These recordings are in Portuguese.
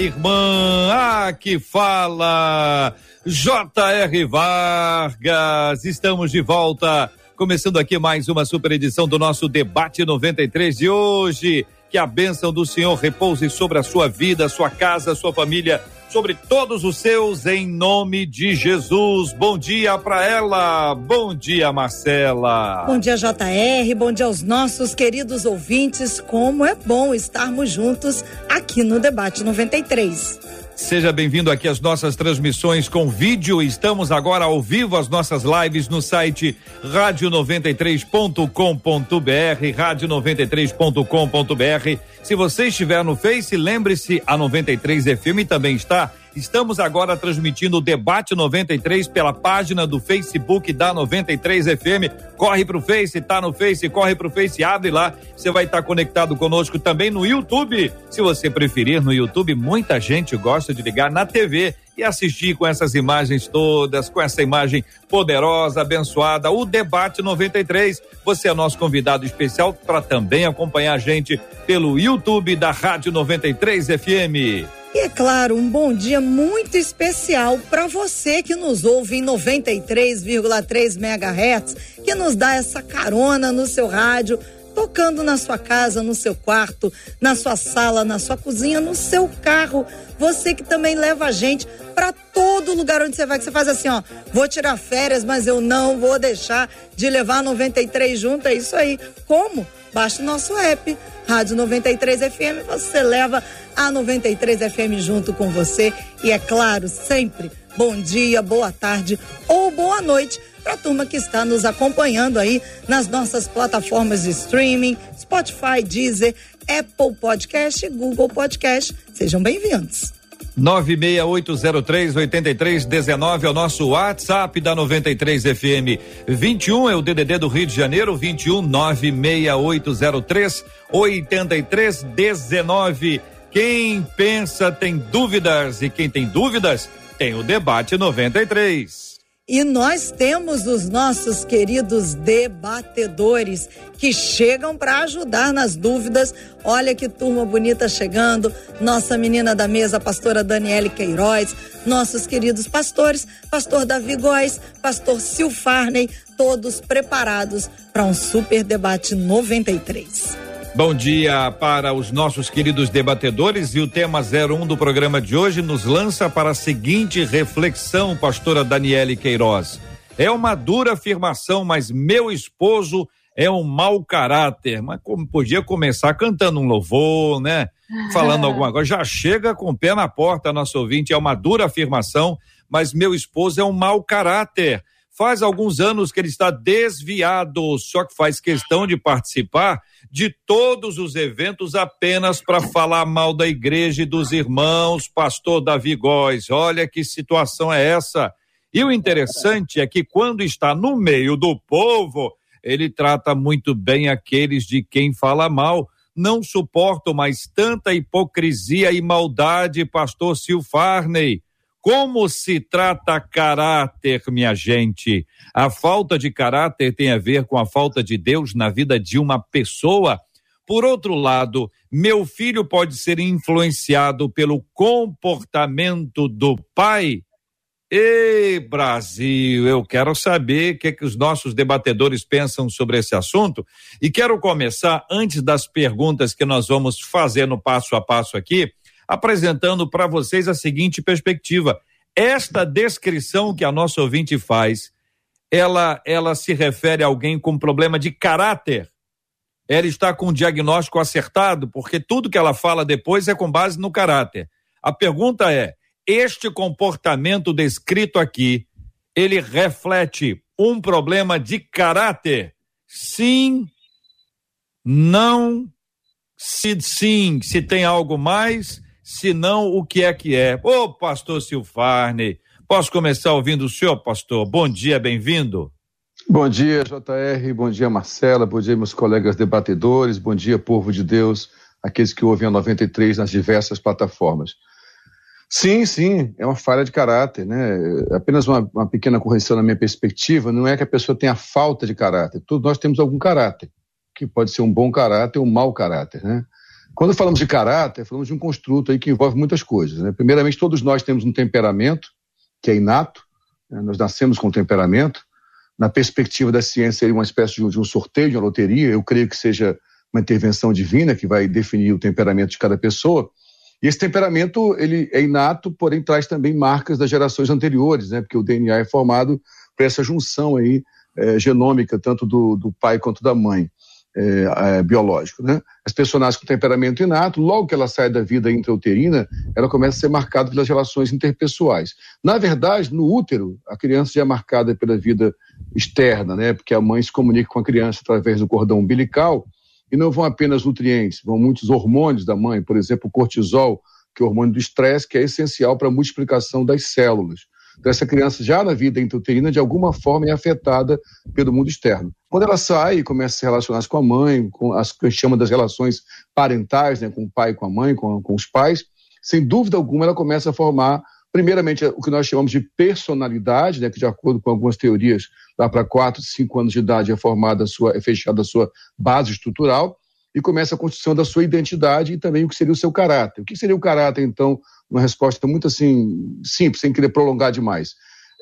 Irmã, ah, que fala J.R. Vargas. Estamos de volta Começando aqui mais uma super edição do nosso debate 93 de hoje. Que a bênção do Senhor repouse sobre a sua vida, sua casa, sua família, sobre todos os seus, em nome de Jesus. Bom dia para ela. Bom dia, Marcela. Bom dia, JR. Bom dia aos nossos queridos ouvintes. Como é bom estarmos juntos aqui no Debate 93. Seja bem-vindo aqui às nossas transmissões com vídeo. Estamos agora ao vivo as nossas lives no site rádio93.com.br, rádio93.com.br. Se você estiver no Face, lembre-se, a 93 FM também está Estamos agora transmitindo o Debate 93 pela página do Facebook da 93 FM. Corre pro Face, tá no Face, corre pro Face, abre lá. Você vai estar conectado conosco também no YouTube. Se você preferir, no YouTube, muita gente gosta de ligar na TV e assistir com essas imagens todas, com essa imagem poderosa, abençoada, o Debate 93. Você é nosso convidado especial para também acompanhar a gente pelo YouTube da Rádio 93 FM. E é claro, um bom dia muito especial para você que nos ouve em 93,3 MHz, que nos dá essa carona no seu rádio, tocando na sua casa, no seu quarto, na sua sala, na sua cozinha, no seu carro. Você que também leva a gente para todo lugar onde você vai, que você faz assim, ó, vou tirar férias, mas eu não vou deixar de levar 93 junto, é isso aí. Como? Baixe o nosso app, Rádio 93 FM, você leva a 93 FM junto com você. E é claro, sempre bom dia, boa tarde ou boa noite para a turma que está nos acompanhando aí nas nossas plataformas de streaming, Spotify, Deezer, Apple Podcast, Google Podcast. Sejam bem-vindos. 968038319 é o nosso WhatsApp da 93 FM. 21 é o DDD do Rio de Janeiro, 21 96803 8319. Quem pensa tem dúvidas e quem tem dúvidas tem o debate 93. E nós temos os nossos queridos debatedores que chegam para ajudar nas dúvidas. Olha que turma bonita chegando. Nossa menina da mesa, pastora Daniele Queiroz, nossos queridos pastores, pastor Davi Góes, pastor Sil Farney, todos preparados para um super debate 93. Bom dia para os nossos queridos debatedores e o tema 01 do programa de hoje nos lança para a seguinte reflexão, pastora Daniele Queiroz. É uma dura afirmação, mas meu esposo é um mau caráter. Mas como podia começar cantando um louvor, né? Falando alguma coisa. Já chega com o pé na porta, nosso ouvinte. É uma dura afirmação, mas meu esposo é um mau caráter. Faz alguns anos que ele está desviado, só que faz questão de participar de todos os eventos apenas para falar mal da igreja e dos irmãos, pastor Davi Góes. Olha que situação é essa. E o interessante é que quando está no meio do povo, ele trata muito bem aqueles de quem fala mal. Não suporto mais tanta hipocrisia e maldade, pastor Silfarney. Como se trata caráter, minha gente? A falta de caráter tem a ver com a falta de Deus na vida de uma pessoa. Por outro lado, meu filho pode ser influenciado pelo comportamento do pai. Ei, Brasil, eu quero saber o que, é que os nossos debatedores pensam sobre esse assunto e quero começar, antes das perguntas que nós vamos fazer no passo a passo aqui, apresentando para vocês a seguinte perspectiva. Esta descrição que a nossa ouvinte faz, ela, ela se refere a alguém com problema de caráter. Ela está com o diagnóstico acertado, porque tudo que ela fala depois é com base no caráter. A pergunta é: este comportamento descrito aqui, ele reflete um problema de caráter? Sim, não, se sim, se tem algo mais, Se não, o que é que é? Ô, pastor Silfarney, posso começar ouvindo o senhor, pastor? Bom dia, bem-vindo. Bom dia, JR, bom dia, Marcela, bom dia, meus colegas debatedores, bom dia, povo de Deus, aqueles que ouvem a 93 nas diversas plataformas. Sim, sim, é uma falha de caráter, né? É apenas uma, uma, pequena correção na minha perspectiva, não é que a pessoa tenha falta de caráter, todos nós temos algum caráter, que pode ser um bom caráter ou um mau caráter, né? Quando falamos de caráter, falamos de um construto aí que envolve muitas coisas, né? Primeiramente, todos nós temos um temperamento, que é inato, né? nós nascemos com temperamento, na perspectiva da ciência, seria uma espécie de um, de um sorteio, de uma loteria, eu creio que seja uma intervenção divina que vai definir o temperamento de cada pessoa, e esse temperamento ele é inato, porém traz também marcas das gerações anteriores, né? Porque o DNA é formado por essa junção aí é, genômica tanto do, do pai quanto da mãe. É, é, biológico. Né? As pessoas nascem com temperamento inato, logo que ela sai da vida intrauterina, ela começa a ser marcada pelas relações interpessoais. Na verdade, no útero, a criança já é marcada pela vida externa, né? porque a mãe se comunica com a criança através do cordão umbilical, e não vão apenas nutrientes, vão muitos hormônios da mãe, por exemplo, o cortisol, que é o hormônio do estresse, que é essencial para a multiplicação das células. Então, essa criança, já na vida intrauterina, de alguma forma é afetada pelo mundo externo. Quando ela sai e começa a se relacionar com a mãe, com as que chama das relações parentais, né, com o pai, com a mãe, com, com os pais, sem dúvida alguma ela começa a formar primeiramente, o que nós chamamos de personalidade, né, que de acordo com algumas teorias, lá para 4, 5 anos de idade é formada a sua, é fechada a sua base estrutural, e começa a construção da sua identidade e também o que seria o seu caráter. O que seria o caráter, então, uma resposta muito assim, simples, sem querer prolongar demais.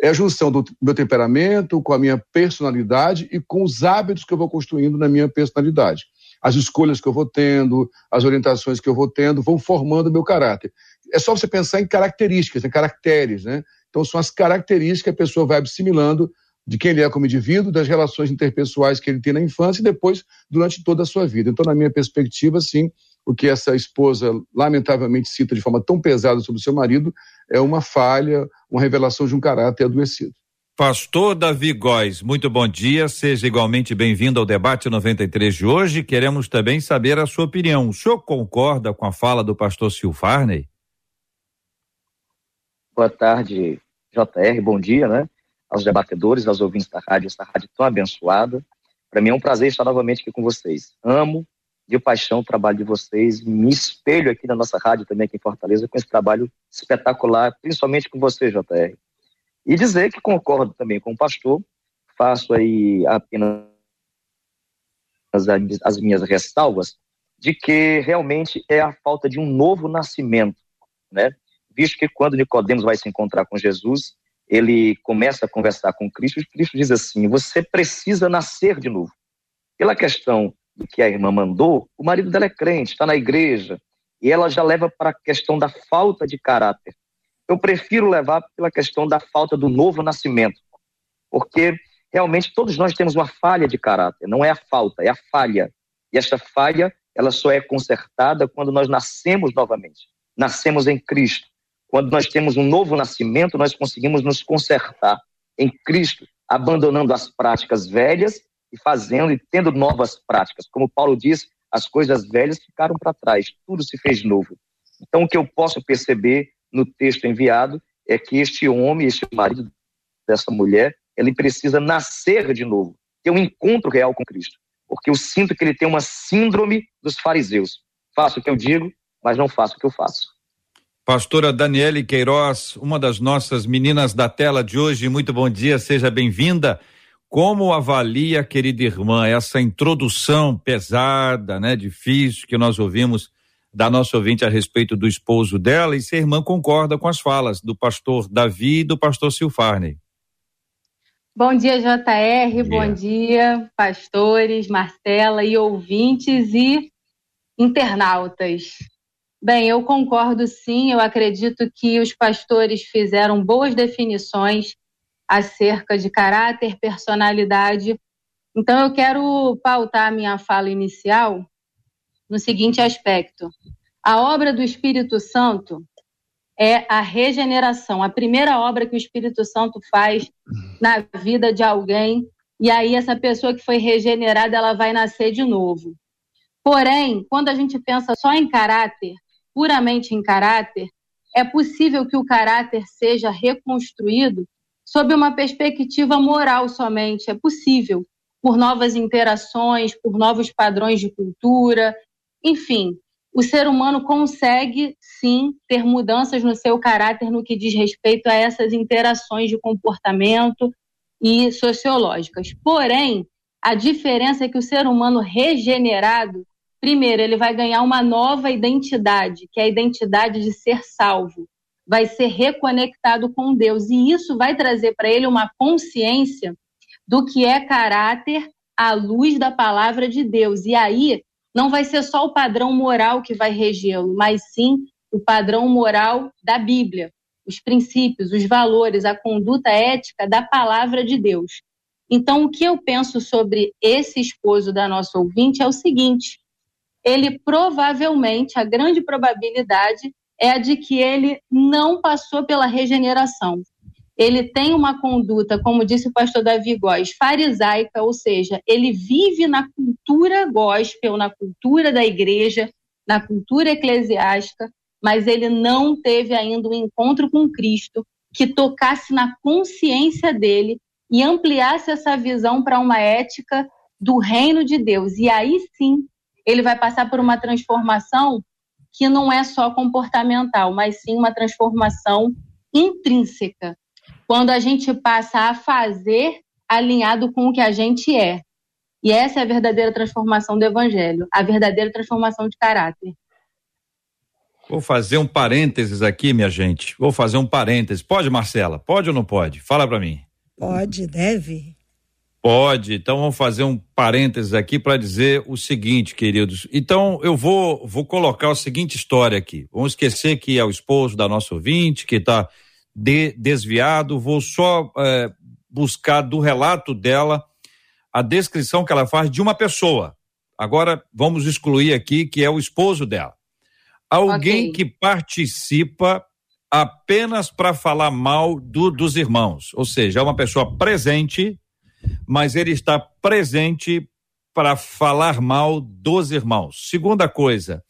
É a junção do meu temperamento com a minha personalidade e com os hábitos que eu vou construindo na minha personalidade. As escolhas que eu vou tendo, as orientações que eu vou tendo, vão formando o meu caráter é só você pensar em características, em caracteres, né? Então são as características que a pessoa vai assimilando de quem ele é como indivíduo, das relações interpessoais que ele tem na infância e depois durante toda a sua vida. Então, na minha perspectiva, sim, o que essa esposa lamentavelmente cita de forma tão pesada sobre o seu marido é uma falha, uma revelação de um caráter adoecido. Pastor Davi Góes, muito bom dia, seja igualmente bem-vindo ao debate 93 de hoje. Queremos também saber a sua opinião. O senhor concorda com a fala do pastor Silfarney? Boa tarde, JR, bom dia, né? Aos debatedores, aos ouvintes da rádio, essa rádio tão abençoada. Para mim é um prazer estar novamente aqui com vocês. Amo de paixão o trabalho de vocês, me espelho aqui na nossa rádio também aqui em Fortaleza com esse trabalho espetacular, principalmente com você, JR. E dizer que concordo também com o pastor, faço aí apenas as, as minhas ressalvas de que realmente é a falta de um novo nascimento, né? visto que quando Nicodemos vai se encontrar com Jesus, ele começa a conversar com Cristo, e Cristo diz assim: você precisa nascer de novo. Pela questão do que a irmã mandou, o marido dela é crente, está na igreja, e ela já leva para a questão da falta de caráter. Eu prefiro levar pela questão da falta do novo nascimento, porque realmente todos nós temos uma falha de caráter, não é a falta, é a falha. E esta falha, ela só é consertada quando nós nascemos novamente. Nascemos em Cristo. Quando nós temos um novo nascimento, nós conseguimos nos consertar em Cristo, abandonando as práticas velhas e fazendo e tendo novas práticas. Como Paulo diz, as coisas velhas ficaram para trás, tudo se fez novo. Então, o que eu posso perceber no texto enviado é que este homem, este marido dessa mulher, ele precisa nascer de novo, ter um encontro real com Cristo. Porque eu sinto que ele tem uma síndrome dos fariseus. Faço o que eu digo, mas não faço o que eu faço. Pastora Daniele Queiroz, uma das nossas meninas da tela de hoje, muito bom dia, seja bem-vinda. Como avalia, querida irmã, essa introdução pesada, né, difícil que nós ouvimos da nossa ouvinte a respeito do esposo dela e se a irmã concorda com as falas do pastor Davi e do pastor Silfarney? Bom dia, JR, bom, bom dia, pastores, Marcela e ouvintes e internautas. Bem, eu concordo sim, eu acredito que os pastores fizeram boas definições acerca de caráter, personalidade. Então, eu quero pautar minha fala inicial no seguinte aspecto: a obra do Espírito Santo é a regeneração, a primeira obra que o Espírito Santo faz na vida de alguém, e aí essa pessoa que foi regenerada, ela vai nascer de novo. Porém, quando a gente pensa só em caráter, puramente em caráter, é possível que o caráter seja reconstruído sob uma perspectiva moral somente. É possível, por novas interações, por novos padrões de cultura, enfim, o ser humano consegue sim ter mudanças no seu caráter no que diz respeito a essas interações de comportamento e sociológicas. Porém, a diferença é que o ser humano regenerado, primeiro, ele vai ganhar uma nova identidade, que é a identidade de ser salvo. Vai ser reconectado com Deus. E isso vai trazer para ele uma consciência do que é caráter à luz da palavra de Deus. E aí não vai ser só o padrão moral que vai regê-lo, mas sim o padrão moral da Bíblia, os princípios, os valores, a conduta ética da palavra de Deus. Então, o que eu penso sobre esse esposo da nossa ouvinte é o seguinte: ele provavelmente, a grande probabilidade é a de que ele não passou pela regeneração. Ele tem uma conduta, como disse o pastor Davi Góes, farisaica, ou seja, ele vive na cultura gospel, na cultura da igreja, na cultura eclesiástica, mas ele não teve ainda um encontro com Cristo que tocasse na consciência dele e ampliasse essa visão para uma ética do reino de Deus. E aí sim, ele vai passar por uma transformação que não é só comportamental, mas sim uma transformação intrínseca. Quando a gente passa a fazer alinhado com o que a gente é. E essa é a verdadeira transformação do evangelho, a verdadeira transformação de caráter. Vou fazer um parênteses aqui, minha gente. Vou fazer um parênteses. Pode, Marcela? Pode ou não pode? Fala para mim. Pode, deve. Pode. Então vamos fazer um parênteses aqui para dizer o seguinte, queridos. Então eu vou vou colocar a seguinte história aqui. Vamos esquecer que é o esposo da nossa ouvinte que está de, desviado. Vou só é, buscar do relato dela a descrição que ela faz de uma pessoa. Agora vamos excluir aqui que é o esposo dela. Alguém okay. que participa apenas para falar mal do, dos irmãos, ou seja, é uma pessoa presente, mas ele está presente para falar mal dos irmãos. Segunda coisa,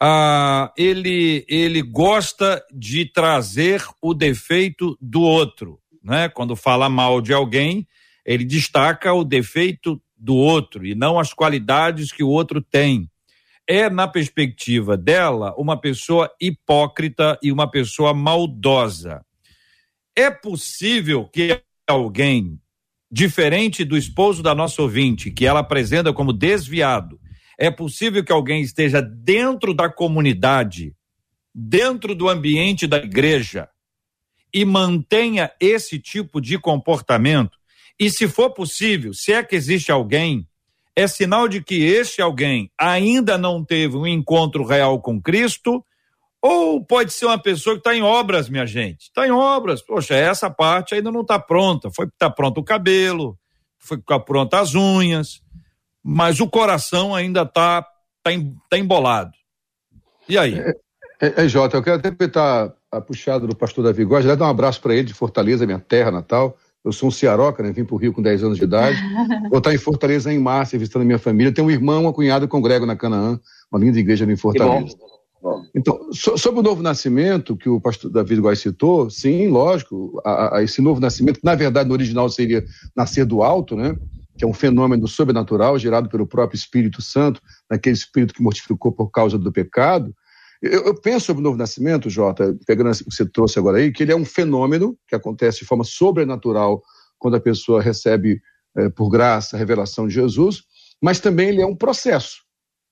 ah, ele ele gosta de trazer o defeito do outro, né? Quando fala mal de alguém, ele destaca o defeito do outro e não as qualidades que o outro tem é, na perspectiva dela, uma pessoa hipócrita e uma pessoa maldosa. É possível que alguém, diferente do esposo da nossa ouvinte, que ela apresenta como desviado, é possível que alguém esteja dentro da comunidade, dentro do ambiente da igreja, e mantenha esse tipo de comportamento? E se for possível, se é que existe alguém é sinal de que este alguém ainda não teve um encontro real com Cristo, ou pode ser uma pessoa que está em obras, minha gente. Está em obras. Poxa, essa parte ainda não está pronta. Foi está pronto o cabelo, foi ficar pronta as unhas, mas o coração ainda está tá, tá embolado. E aí? É, é, é, Jota, eu quero até apertar a puxada do pastor Davi Góes, dar um abraço para ele de Fortaleza, minha terra natal. Eu sou um cearoca, né? Vim para o Rio com 10 anos de idade. Vou estar em Fortaleza em março, visitando a minha família. Tenho um irmão, uma cunhada congrego na Canaã, uma linda igreja ali em Fortaleza. Então, so, sobre o novo nascimento, que o pastor David Góes citou, sim, lógico, a, a, esse novo nascimento, que na verdade no original seria nascer do alto, né? que é um fenômeno sobrenatural gerado pelo próprio Espírito Santo, naquele espírito que mortificou por causa do pecado, eu, eu, penso sobre o novo nascimento, Jota, pegando o que você trouxe agora aí, que ele é um fenômeno que acontece de forma sobrenatural quando a pessoa recebe, é, por graça, a revelação de Jesus, mas também ele é um processo.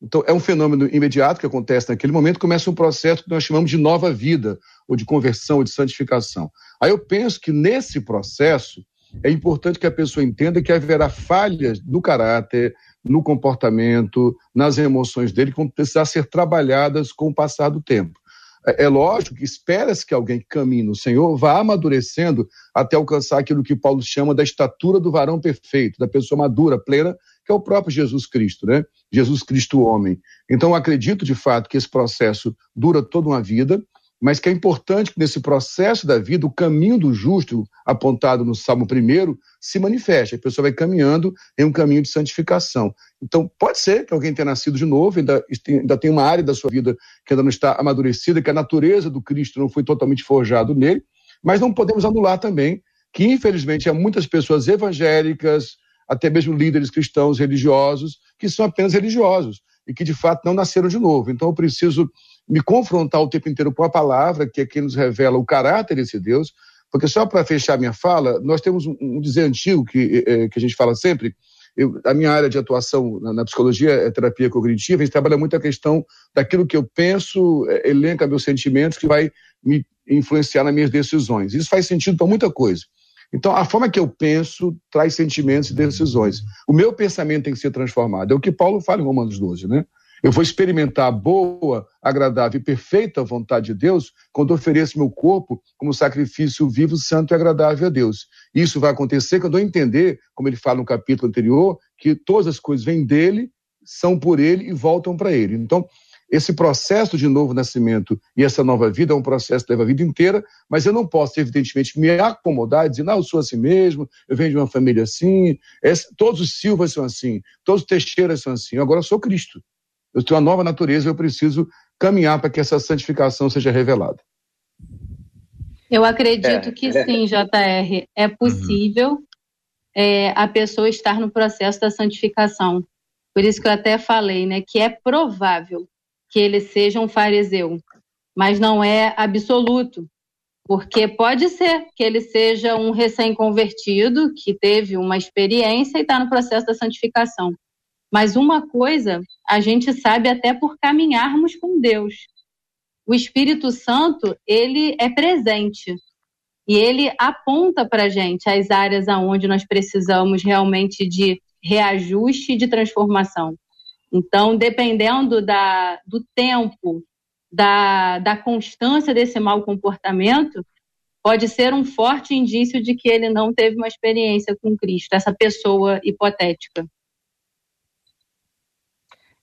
Então, é um fenômeno imediato que acontece naquele momento, começa um processo que nós chamamos de nova vida, ou de conversão, ou de santificação. Aí eu penso que nesse processo é importante que a pessoa entenda que haverá falhas no caráter, no comportamento, nas emoções dele, que vão precisar ser trabalhadas com o passar do tempo. É, é lógico que espera-se que alguém que caminhe no Senhor vá amadurecendo até alcançar aquilo que Paulo chama da estatura do varão perfeito, da pessoa madura, plena, que é o próprio Jesus Cristo, né? Jesus Cristo homem. Então, acredito de fato que esse processo dura toda uma vida, mas que é importante que nesse processo da vida, o caminho do justo, apontado no Salmo 1, se manifeste. A pessoa vai caminhando em um caminho de santificação. Então, pode ser que alguém tenha nascido de novo, ainda, ainda tem uma área da sua vida que ainda não está amadurecida, que a natureza do Cristo não foi totalmente forjado nele, mas não podemos anular também que, infelizmente, há muitas pessoas evangélicas, até mesmo líderes cristãos religiosos, que são apenas religiosos e que, de fato, não nasceram de novo. Então, eu preciso me confrontar o tempo inteiro com a palavra, que é quem nos revela o caráter desse Deus, porque só para fechar minha fala, nós temos um, um dizer antigo que, é, que a gente fala sempre, eu, a minha área de atuação na, na, psicologia é terapia cognitiva, a gente trabalha muito a questão daquilo que eu penso, é, elenca meus sentimentos, que vai me influenciar nas minhas decisões. Isso faz sentido para muita coisa. Então, a forma que eu penso traz sentimentos e decisões. O meu pensamento tem que ser transformado. É o que Paulo fala em Romanos 12, né? Eu vou experimentar a boa, agradável e perfeita vontade de Deus quando ofereço meu corpo como sacrifício vivo, santo e agradável a Deus. Isso vai acontecer quando eu entender, como ele fala no capítulo anterior, que todas as coisas vêm dele, são por ele e voltam para ele. Então, esse processo de novo nascimento e essa nova vida é um processo que leva a vida inteira, mas eu não posso, evidentemente, me acomodar e dizer, não, eu sou assim mesmo, eu venho de uma família assim, todos os Silvas são assim, todos os Teixeiras são assim, agora eu sou Cristo. Eu tenho uma nova natureza, eu preciso caminhar para que essa santificação seja revelada. Eu acredito é, que é. sim, JR. É uhum. possível uhum. é, a pessoa estar no processo da santificação. Por isso que eu até falei, né, que é provável que ele seja um fariseu, mas não é absoluto, porque pode ser que ele seja um recém-convertido que teve uma experiência e está no processo da santificação. Mas uma coisa a gente sabe até por caminharmos com Deus. O Espírito Santo, ele é presente e ele aponta para a gente as áreas aonde nós precisamos realmente de reajuste e de transformação. Então, dependendo da, do tempo, da, da constância desse mau comportamento, pode ser um forte indício de que ele não teve uma experiência com Cristo, essa pessoa hipotética.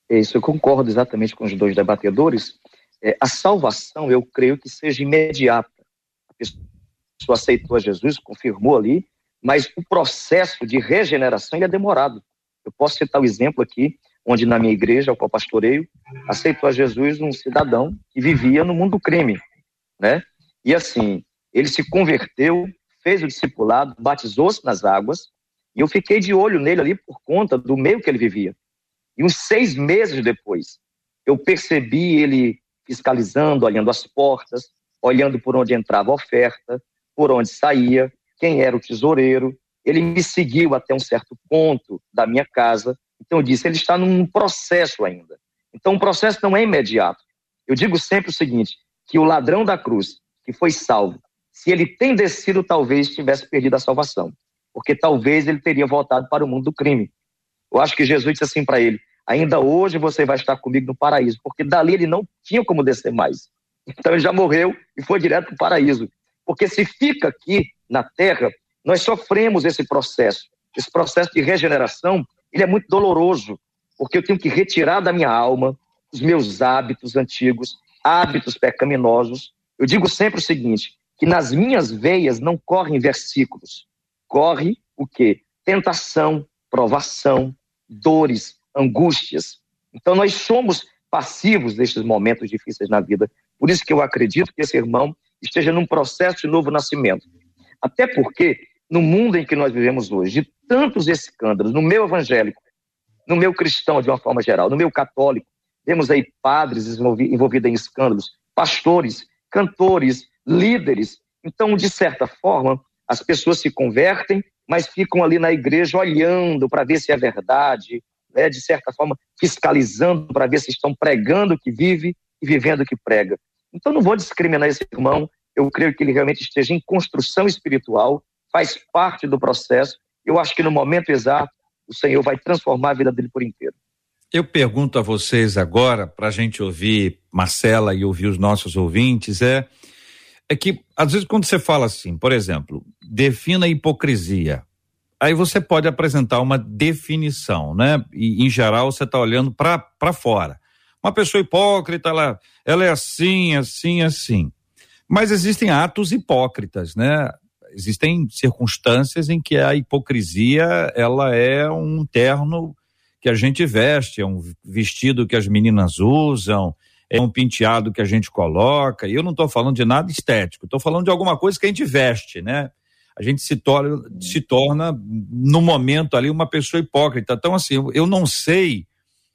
Isso, eu concordo exatamente com os dois debatedores. É, a salvação, eu creio que seja imediata. A pessoa aceitou a Jesus, confirmou ali, mas o processo de regeneração é demorado. Eu posso citar o um exemplo aqui, onde na minha igreja, ao qual pastoreio, aceitou a Jesus um cidadão que vivia no mundo do crime, né? E assim, ele se converteu, fez o discipulado, batizou-se nas águas, e eu fiquei de olho nele ali por conta do meio que ele vivia. E uns seis meses depois, eu percebi ele fiscalizando, olhando as portas, olhando por onde entrava a oferta, por onde saía, quem era o tesoureiro. Ele me seguiu até um certo ponto da minha casa. Então eu disse, ele está num processo ainda. Então o processo não é imediato. Eu digo sempre o seguinte, que o ladrão da cruz, que foi salvo, se ele tem descido, talvez tivesse perdido a salvação. Porque talvez ele teria voltado para o mundo do crime. Eu acho que Jesus disse assim para ele: ainda hoje você vai estar comigo no paraíso, porque dali ele não tinha como descer mais. Então ele já morreu e foi direto para o paraíso. Porque se fica aqui na terra, nós sofremos esse processo. Esse processo de regeneração, ele é muito doloroso, porque eu tenho que retirar da minha alma os meus hábitos antigos, hábitos pecaminosos. Eu digo sempre o seguinte, que nas minhas veias não correm versículos, corre o quê? Tentação, provação, dores, angústias. Então nós somos passivos destes momentos difíceis na vida. Por isso que eu acredito que esse irmão esteja num processo de novo nascimento. Até porque no mundo em que nós vivemos hoje, de tantos escândalos, no meu evangélico, no meu cristão de uma forma geral, no meu católico, vemos aí padres envolvidos em escândalos, pastores, cantores, líderes. Então, de certa forma, as pessoas se convertem, mas ficam ali na igreja olhando para ver se é verdade, né, de certa forma, fiscalizando para ver se estão pregando o que vive e vivendo o que prega. Então, não vou discriminar esse irmão, eu creio que ele realmente esteja em construção espiritual, faz parte do processo. Eu acho que no momento exato, o Senhor vai transformar a vida dele por inteiro. Eu pergunto a vocês agora, para a gente ouvir Marcela e ouvir os nossos ouvintes, é, é que, às vezes, quando você fala assim, por exemplo, defina hipocrisia. Aí você pode apresentar uma definição, né? E, em geral, você está olhando para fora. Uma pessoa hipócrita, ela, ela é assim, assim, assim. Mas existem atos hipócritas, né? Existem circunstâncias em que a hipocrisia ela é um terno que a gente veste, é um vestido que as meninas usam, é um penteado que a gente coloca. E eu não estou falando de nada estético, estou falando de alguma coisa que a gente veste, né? A gente se torna, se torna no momento ali uma pessoa hipócrita. Então, assim, eu não sei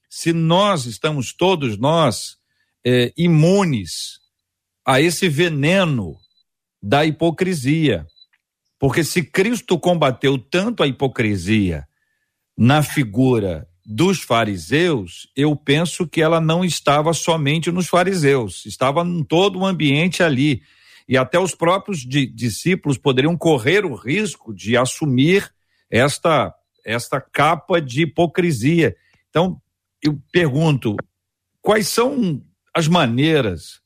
se nós estamos todos nós é, imunes a esse veneno da hipocrisia. Porque se Cristo combateu tanto a hipocrisia na figura dos fariseus, eu penso que ela não estava somente nos fariseus, estava em todo o ambiente ali. E até os próprios discípulos poderiam correr o risco de assumir esta, esta capa de hipocrisia. Então, eu pergunto: quais são as maneiras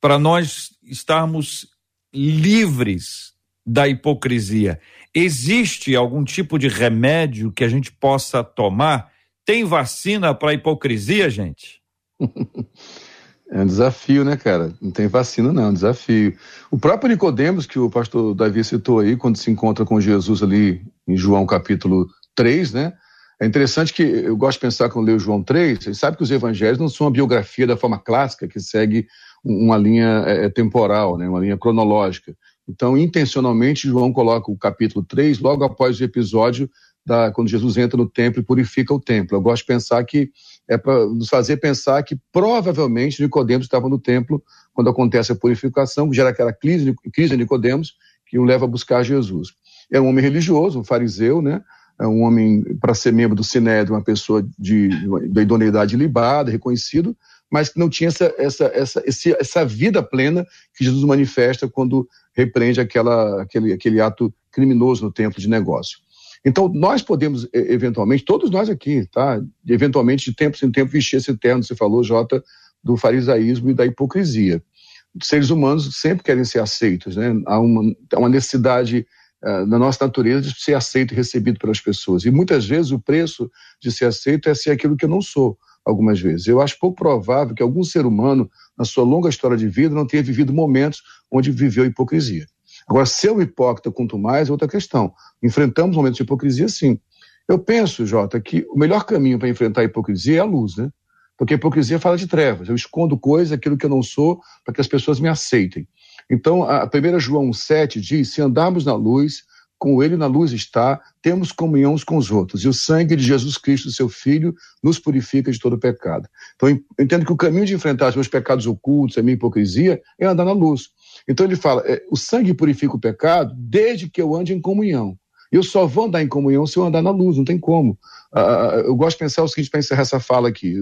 para nós estarmos livres da hipocrisia? Existe algum tipo de remédio que a gente possa tomar? Tem vacina para hipocrisia, gente? É um desafio, né, cara? Não tem vacina, não, é um desafio. O próprio Nicodemos, que o pastor Davi citou aí, quando se encontra com Jesus ali em João capítulo 3, né? É interessante que eu gosto de pensar quando leio João 3, você sabe que os evangelhos não são uma biografia da forma clássica que segue uma linha é, temporal, né, uma linha cronológica. Então, intencionalmente, João coloca o capítulo 3 logo após o episódio da, quando Jesus entra no templo e purifica o templo. Eu gosto de pensar que é para nos fazer pensar que provavelmente Nicodemos estava no templo quando acontece a purificação, que gera aquela crise, crise de Nicodemos que o leva a buscar Jesus. É um homem religioso, um fariseu, né? é um homem, para ser membro do Sinédrio, uma pessoa de, de idoneidade libada, reconhecido, mas que não tinha essa, essa, essa, essa vida plena que Jesus manifesta quando repreende aquela, aquele, aquele ato criminoso no templo de negócio. Então, nós podemos, eventualmente, todos nós aqui, tá? Eventualmente, de tempo em tempo, vestir esse terno, você falou, Jota, do farisaísmo e da hipocrisia. Os seres humanos sempre querem ser aceitos, né? Há uma, há uma necessidade uh, na nossa natureza de ser aceito e recebido pelas pessoas. E muitas vezes o preço de ser aceito é ser aquilo que eu não sou, algumas vezes. Eu acho pouco provável que algum ser humano, na sua longa história de vida, não tenha vivido momentos onde viveu hipocrisia. Agora, ser um hipócrita, quanto mais, é outra questão. Enfrentamos momentos de hipocrisia, sim. Eu penso, Jota, que o melhor caminho para enfrentar a hipocrisia é a luz, né? Porque a hipocrisia fala de trevas. Eu escondo coisas, aquilo que eu não sou, para que as pessoas me aceitem. Então, a 1 João 7 diz: se andarmos na luz, com ele na luz está, temos comunhão uns com os outros. E o sangue de Jesus Cristo, seu Filho, nos purifica de todo pecado. Então, eu entendo que o caminho de enfrentar os meus pecados ocultos, a minha hipocrisia, é andar na luz. Então, ele fala: é, o sangue purifica o pecado desde que eu ande em comunhão. Eu só vou andar em comunhão se eu andar na luz, não tem como. Uh, eu gosto de pensar o seguinte para encerrar essa fala aqui.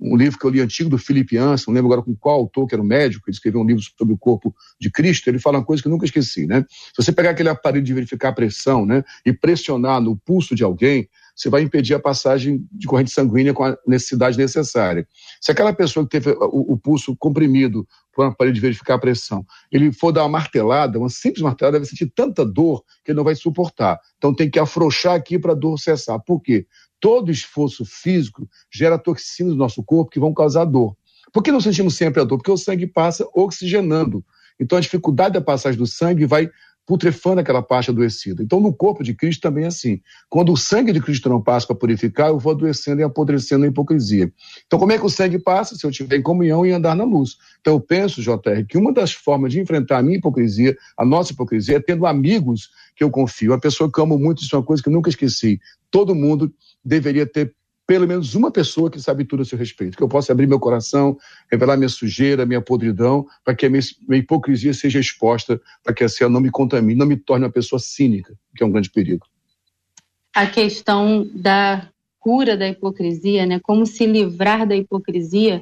Um livro que eu li antigo do Philip Anson, não lembro agora com qual autor, que era um médico, ele escreveu um livro sobre o corpo de Cristo, ele fala uma coisa que eu nunca esqueci, né? Se você pegar aquele aparelho de verificar a pressão, né, e pressionar no pulso de alguém, você vai impedir a passagem de corrente sanguínea com a necessidade necessária. Se aquela pessoa que teve o, o pulso comprimido por um aparelho de verificar a pressão, ele for dar uma martelada, uma simples martelada, vai sentir tanta dor que ele não vai suportar. Então tem que afrouxar aqui para a dor cessar. Por quê? Todo esforço físico gera toxinas no nosso corpo que vão causar dor. Por que não sentimos sempre a dor? Porque o sangue passa oxigenando. Então a dificuldade da passagem do sangue vai putrefando aquela parte adoecida. Então, no corpo de Cristo também é assim. Quando o sangue de Cristo não passa para purificar, eu vou adoecendo e apodrecendo a hipocrisia. Então, como é que o sangue passa? Se eu estiver em comunhão e andar na luz. Então, eu penso, JR, que uma das formas de enfrentar a minha hipocrisia, a nossa hipocrisia, é tendo amigos que eu confio. A pessoa que eu amo muito, isso é uma coisa que eu nunca esqueci. Todo mundo deveria ter pelo menos uma pessoa que sabe tudo a seu respeito, que eu possa abrir meu coração, revelar minha sujeira, minha podridão, para que a minha, hipocrisia seja exposta, para que assim ela não me contamine, não me torne uma pessoa cínica, que é um grande perigo. A questão da cura da hipocrisia, né? Como se livrar da hipocrisia?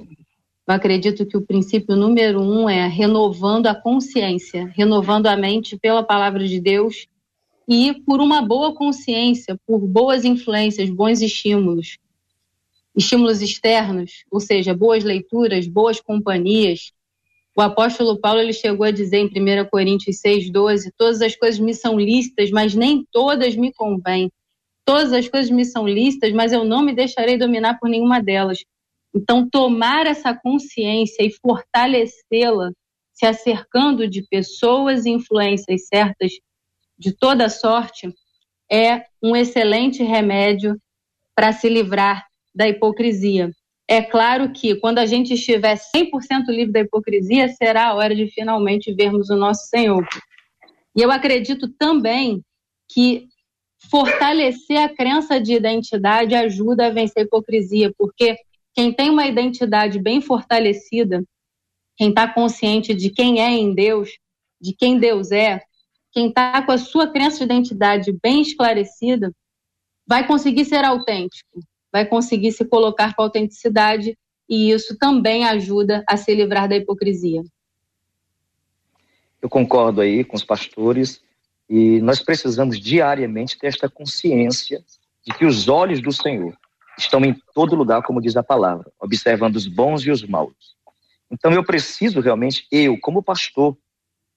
Eu acredito que o princípio número um é renovando a consciência, renovando a mente pela palavra de Deus e por uma boa consciência, por boas influências, bons estímulos estímulos externos, ou seja, boas leituras, boas companhias. O apóstolo Paulo ele chegou a dizer em 1 Coríntios 6,12: Todas as coisas me são lícitas, mas nem todas me convêm. Todas as coisas me são lícitas, mas eu não me deixarei dominar por nenhuma delas. Então, tomar essa consciência e fortalecê-la se acercando de pessoas e influências certas de toda sorte, é um excelente remédio para se livrar da hipocrisia. É claro que quando a gente estiver 100% livre da hipocrisia, será a hora de finalmente vermos o nosso Senhor. E eu acredito também que fortalecer a crença de identidade ajuda a vencer a hipocrisia, porque quem tem uma identidade bem fortalecida, quem está consciente de quem é em Deus, de quem Deus é, quem está com a sua crença de identidade bem esclarecida, vai conseguir ser autêntico, vai conseguir se colocar com autenticidade e isso também ajuda a se livrar da hipocrisia. Eu concordo aí com os pastores e nós precisamos diariamente ter esta consciência de que os olhos do Senhor estão em todo lugar, como diz a palavra, observando os bons e os maus. Então eu preciso realmente, eu como pastor,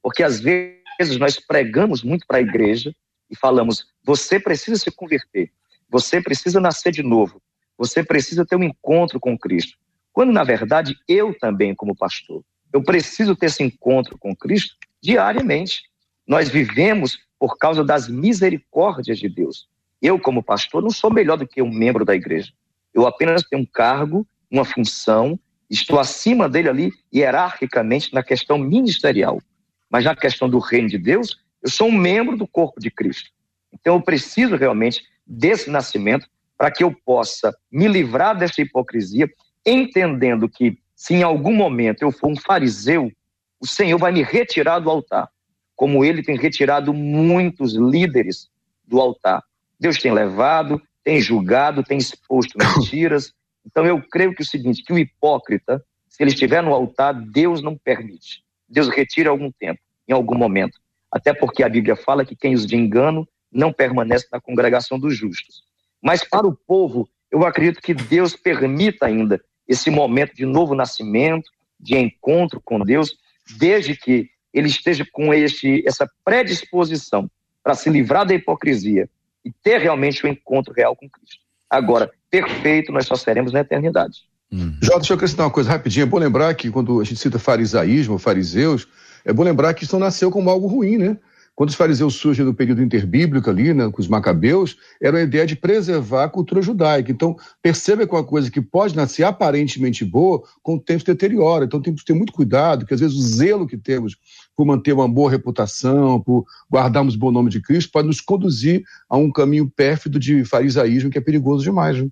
porque às vezes nós pregamos muito para a igreja e falamos: você precisa se converter, você precisa nascer de novo, você precisa ter um encontro com Cristo. Quando na verdade eu também, como pastor, eu preciso ter esse encontro com Cristo diariamente. Nós vivemos por causa das misericórdias de Deus. Eu, como pastor, não sou melhor do que um membro da igreja. Eu apenas tenho um cargo, uma função, estou acima dele ali, hierarquicamente, na questão ministerial. Mas na questão do reino de Deus, eu sou um membro do corpo de Cristo. Então eu preciso realmente desse nascimento para que eu possa me livrar dessa hipocrisia, entendendo que se em algum momento eu for um fariseu, o Senhor vai me retirar do altar, como ele tem retirado muitos líderes do altar. Deus tem levado, tem julgado, tem exposto mentiras. Então eu creio que é o seguinte, que o hipócrita, se ele estiver no altar, Deus não permite. Deus retira algum tempo, em algum momento. Até porque a Bíblia fala que quem os de engano não permanece na congregação dos justos. Mas para o povo, eu acredito que Deus permita ainda esse momento de novo nascimento, de encontro com Deus, desde que ele esteja com este, essa predisposição para se livrar da hipocrisia e ter realmente o um encontro real com Cristo. Agora, perfeito nós só seremos na eternidade. Hum. Jota, deixa eu acrescentar uma coisa rapidinho. É bom lembrar que quando a gente cita farisaísmo, fariseus, é bom lembrar que isso não nasceu como algo ruim, né? Quando os fariseus surgem no período interbíblico ali, né, com os macabeus, era a ideia de preservar a cultura judaica. Então, perceba que é uma coisa que pode nascer aparentemente boa, com o tempo se deteriora. Então, temos que ter muito cuidado, porque às vezes o zelo que temos por manter uma boa reputação, por guardarmos o bom nome de Cristo, pode nos conduzir a um caminho pérfido de farisaísmo que é perigoso demais. Né?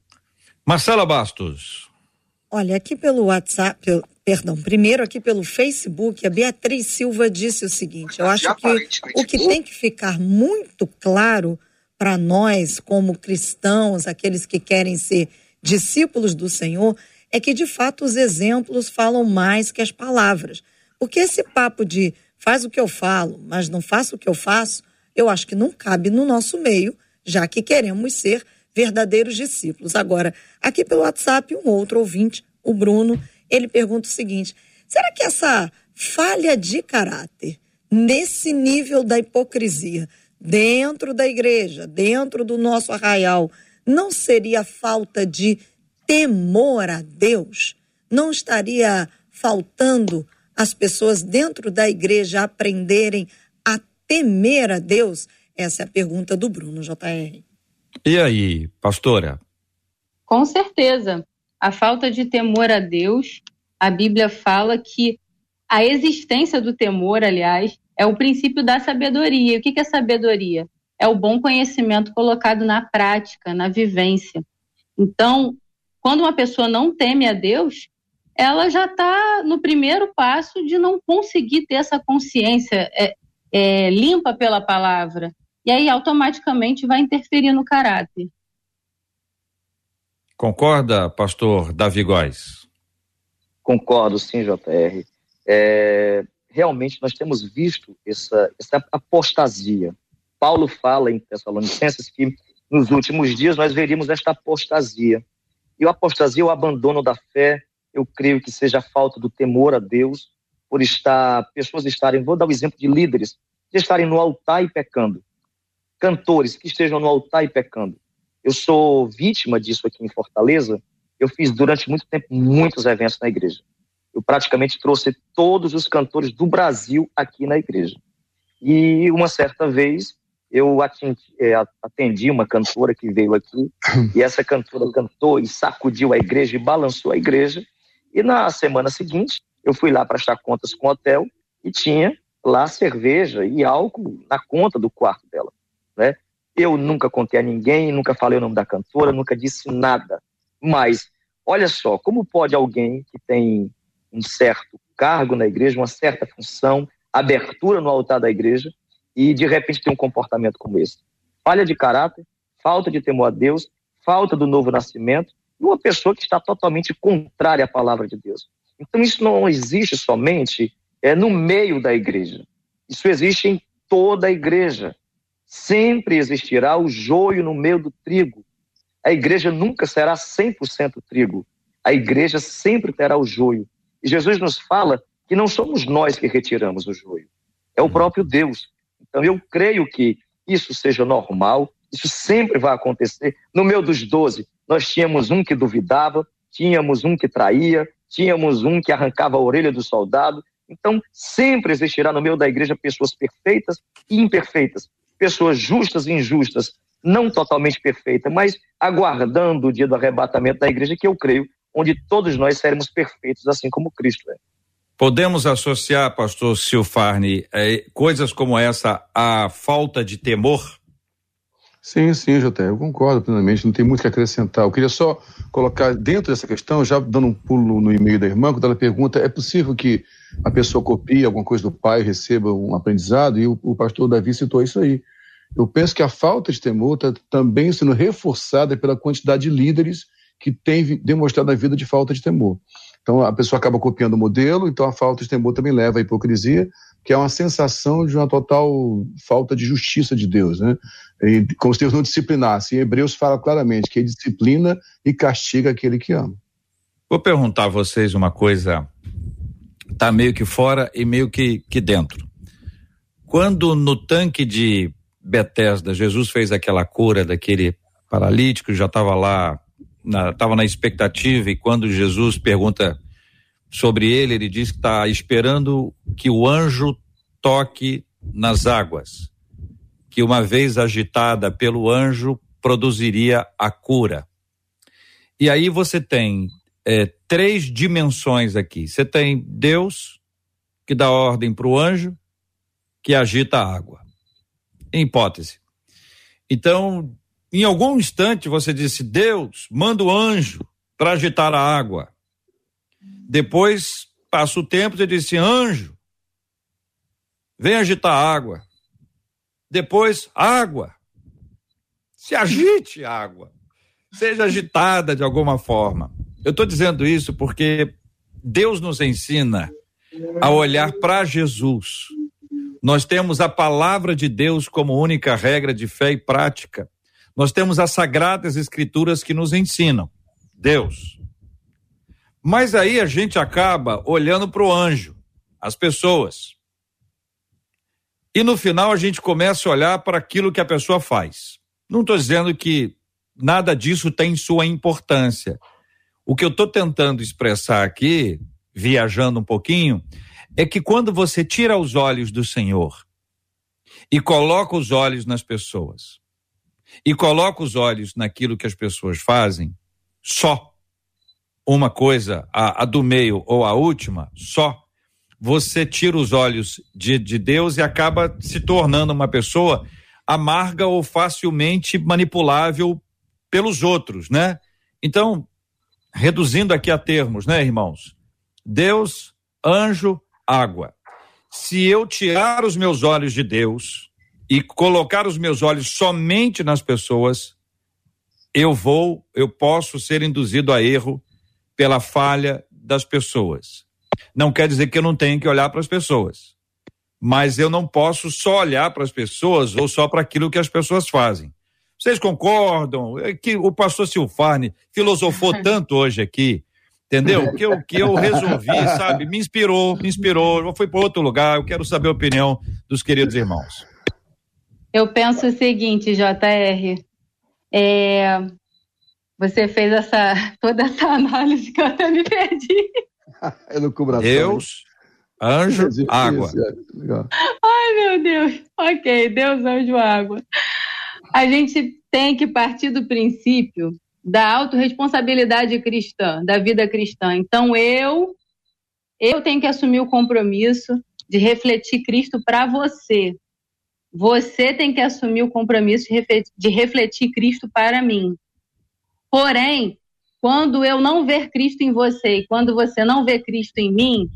Marcela Bastos. Olha, aqui pelo WhatsApp, perdão, primeiro aqui pelo Facebook, a Beatriz Silva disse o seguinte: eu acho que o que tem que ficar muito claro para nós, como cristãos, aqueles que querem ser discípulos do Senhor, é que de fato os exemplos falam mais que as palavras. Porque esse papo de faz o que eu falo, mas não faça o que eu faço, eu acho que não cabe no nosso meio, já que queremos ser verdadeiros discípulos. Agora, aqui pelo WhatsApp, um outro ouvinte, o Bruno, ele pergunta o seguinte: será que essa falha de caráter, nesse nível da hipocrisia, dentro da igreja, dentro do nosso arraial, não seria falta de temor a Deus? Não estaria faltando as pessoas dentro da igreja aprenderem a temer a Deus? Essa é a pergunta do Bruno JR. E aí, pastora? Com certeza. A falta de temor a Deus, a Bíblia fala que a existência do temor, aliás, é o princípio da sabedoria. E o que é sabedoria? É o bom conhecimento colocado na prática, na vivência. Então, quando uma pessoa não teme a Deus, ela já está no primeiro passo de não conseguir ter essa consciência é, é, limpa pela palavra. E aí, automaticamente, vai interferir no caráter. Concorda, pastor Davi Góes? Concordo, sim, JR. É, realmente, nós temos visto essa, essa apostasia. Paulo fala em Tessalonicenses que nos últimos dias nós veríamos esta apostasia. E a apostasia, o abandono da fé, eu creio que seja a falta do temor a Deus, por estar, pessoas estarem, vou dar o um exemplo de líderes, de estarem no altar e pecando. Cantores que estejam no altar e pecando. Eu sou vítima disso aqui em Fortaleza. Eu fiz durante muito tempo muitos eventos na igreja. eu praticamente trouxe todos os cantores do Brasil aqui na igreja. E uma certa vez eu atendi, é, uma cantora que veio aqui, e essa cantora cantou e sacudiu a igreja e balançou a igreja. E na semana seguinte, eu fui lá prestar contas com o hotel e tinha lá cerveja e álcool na conta do quarto dela, né? Eu nunca contei a ninguém, nunca falei o nome da cantora, nunca disse nada. Mas, olha só, como pode alguém que tem um certo cargo na igreja, uma certa função, abertura no altar da igreja, e de repente ter um comportamento como esse? Falha de caráter, falta de temor a Deus, falta do novo nascimento, e uma pessoa que está totalmente contrária à palavra de Deus. Então, isso não existe somente é, no meio da igreja. Isso existe em toda a igreja. Sempre existirá o joio no meio do trigo. A igreja nunca será 100% trigo. A igreja sempre terá o joio. E Jesus nos fala que não somos nós que retiramos o joio, é o próprio Deus. Então eu creio que isso seja normal, isso sempre vai acontecer. No meio dos doze, nós tínhamos um que duvidava, tínhamos um que traía, tínhamos um que arrancava a orelha do soldado. Então, sempre existirá no meio da igreja pessoas perfeitas e imperfeitas, pessoas justas e injustas, não totalmente perfeitas, mas aguardando o dia do arrebatamento da igreja, que eu creio, onde todos nós seremos perfeitos, assim como Cristo é. Podemos associar, pastor Silfarni, eh, coisas como essa à falta de temor? Sim, sim, Jota, eu concordo plenamente, não tem muito que acrescentar. Eu queria só colocar dentro dessa questão, já dando um pulo no e-mail da irmã, quando ela pergunta: é possível que a pessoa copie alguma coisa do pai, receba um aprendizado? E o, o pastor Davi citou isso aí. Eu penso que a falta de temor está também sendo reforçada pela quantidade de líderes que tem demonstrado a vida de falta de temor. Então a pessoa acaba copiando o modelo, então a falta de temor também leva à hipocrisia, que é uma sensação de uma total falta de justiça de Deus, né? E, como se Deus não disciplinasse. Em Hebreus fala claramente que ele disciplina e castiga aquele que ama. Vou perguntar a vocês uma coisa, tá meio que fora e meio que, que dentro. Quando no tanque de Betesda Jesus fez aquela cura daquele paralítico, já estava lá estava na, na expectativa e quando Jesus pergunta sobre ele, ele diz que está esperando que o anjo toque nas águas, que uma vez agitada pelo anjo produziria a cura. E aí você tem é, três dimensões aqui. Você tem Deus que dá ordem para o anjo que agita a água. Em hipótese. Então, em algum instante você disse: Deus, manda o anjo para agitar a água. Depois passa o tempo, você disse: Anjo, vem agitar a água. Depois, água. Se agite a água. Seja agitada de alguma forma. Eu estou dizendo isso porque Deus nos ensina a olhar para Jesus. Nós temos a palavra de Deus como única regra de fé e prática. Nós temos as sagradas escrituras que nos ensinam. Deus. Mas aí a gente acaba olhando para o anjo, as pessoas. E no final a gente começa a olhar para aquilo que a pessoa faz. Não estou dizendo que nada disso tem sua importância. O que eu estou tentando expressar aqui, viajando um pouquinho, é que quando você tira os olhos do Senhor e coloca os olhos nas pessoas, e coloca os olhos naquilo que as pessoas fazem, só uma coisa, a, a do meio ou a última, só, você tira os olhos de, de Deus e acaba se tornando uma pessoa amarga ou facilmente manipulável pelos outros, né? Então, reduzindo aqui a termos, né, irmãos? Deus, anjo, água. Se eu tirar os meus olhos de Deus, e colocar os meus olhos somente nas pessoas, eu vou, eu posso ser induzido a erro pela falha das pessoas. Não quer dizer que eu não tenha que olhar para as pessoas, mas eu não posso só olhar para as pessoas ou só para aquilo que as pessoas fazem. Vocês concordam? É que o pastor Silfarne filosofou tanto hoje aqui, entendeu? Que eu, que eu resolvi, sabe? Me inspirou, me inspirou. Eu fui para outro lugar. Eu quero saber a opinião dos queridos irmãos. Eu penso o seguinte, JR. É, você fez essa, toda essa análise que eu até me perdi. Deus, anjo, água. Ai, meu Deus. Ok, Deus, anjo, água. A gente tem que partir do princípio da autorresponsabilidade cristã, da vida cristã. Então, eu, eu tenho que assumir o compromisso de refletir Cristo para você. Você tem que assumir o compromisso de refletir Cristo para mim. Porém, quando eu não ver Cristo em você e quando você não vê Cristo em mim,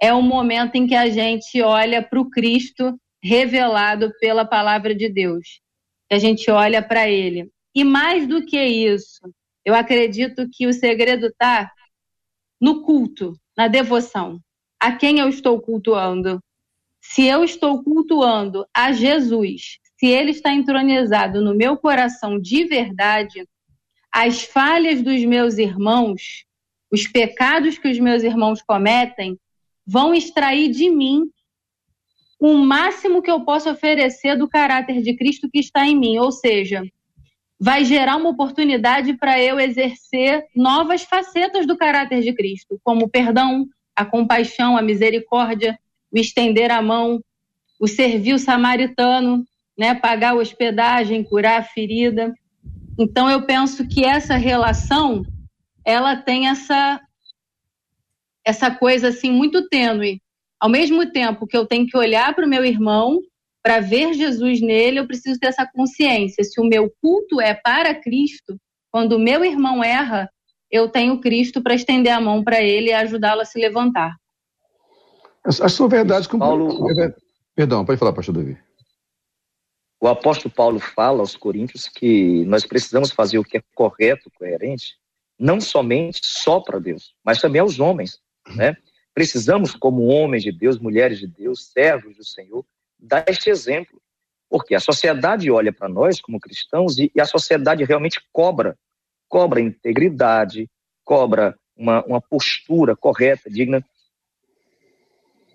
é o momento em que a gente olha para o Cristo revelado pela palavra de Deus. Que a gente olha para ele. E mais do que isso, eu acredito que o segredo está no culto, na devoção. A quem eu estou cultuando? Se eu estou cultuando a Jesus, se ele está entronizado no meu coração de verdade, as falhas dos meus irmãos, os pecados que os meus irmãos cometem, vão extrair de mim o máximo que eu posso oferecer do caráter de Cristo que está em mim, ou seja, vai gerar uma oportunidade para eu exercer novas facetas do caráter de Cristo, como o perdão, a compaixão, a misericórdia, o estender a mão, o servir samaritano, né, pagar a hospedagem, curar a ferida. Então eu penso que essa relação ela tem essa essa coisa assim muito tênue. Ao mesmo tempo que eu tenho que olhar para o meu irmão para ver Jesus nele, eu preciso ter essa consciência. Se o meu culto é para Cristo, quando o meu irmão erra, eu tenho Cristo para estender a mão para ele e ajudá-lo a se levantar. As são verdades como. Paulo... Perdão, pode falar, pastor Davi. O apóstolo Paulo fala aos Coríntios que nós precisamos fazer o que é correto, coerente, não somente só para Deus, mas também aos homens, né? Precisamos, como homens de Deus, mulheres de Deus, servos do Senhor, dar este exemplo. Porque a sociedade olha para nós como cristãos e, e, a sociedade realmente cobra, cobra integridade, cobra uma, uma postura correta, digna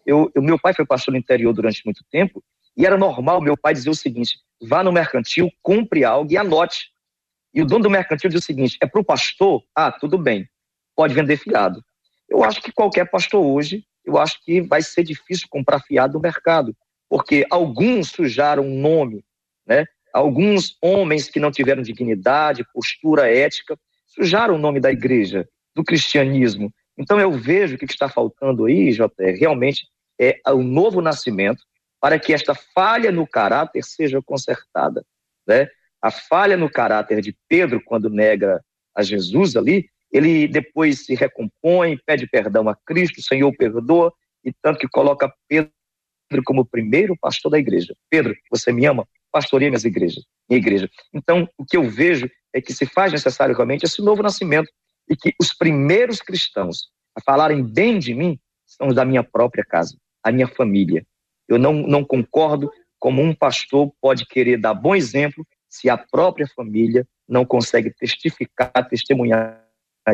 eu, eu, meu pai foi pastor no interior durante muito tempo e era normal meu pai dizer o seguinte: vá no mercantil, compre algo e anote. E o dono do mercantil diz o seguinte: é para o pastor? Ah, tudo bem, pode vender fiado. Eu acho que qualquer pastor hoje, eu acho que vai ser difícil comprar fiado no mercado, porque alguns sujaram o nome, né? Alguns homens que não tiveram dignidade, postura ética, sujaram o nome da igreja, do cristianismo. Então eu vejo que o que está faltando aí, JR, realmente é o novo nascimento para que esta falha no caráter seja consertada. Né? A falha no caráter de Pedro, quando nega a Jesus ali, ele depois se recompõe, pede perdão a Cristo, o Senhor perdoa, e tanto que coloca Pedro como primeiro pastor da igreja. Pedro, você me ama? Pastoreia minhas igrejas, minha igreja. Então, o que eu vejo é que se faz necessário realmente esse novo nascimento e que os primeiros cristãos a falarem bem de mim são os da minha própria casa, a minha família. Eu não, não concordo como um pastor pode querer dar bom exemplo se a própria família não consegue testificar, testemunhar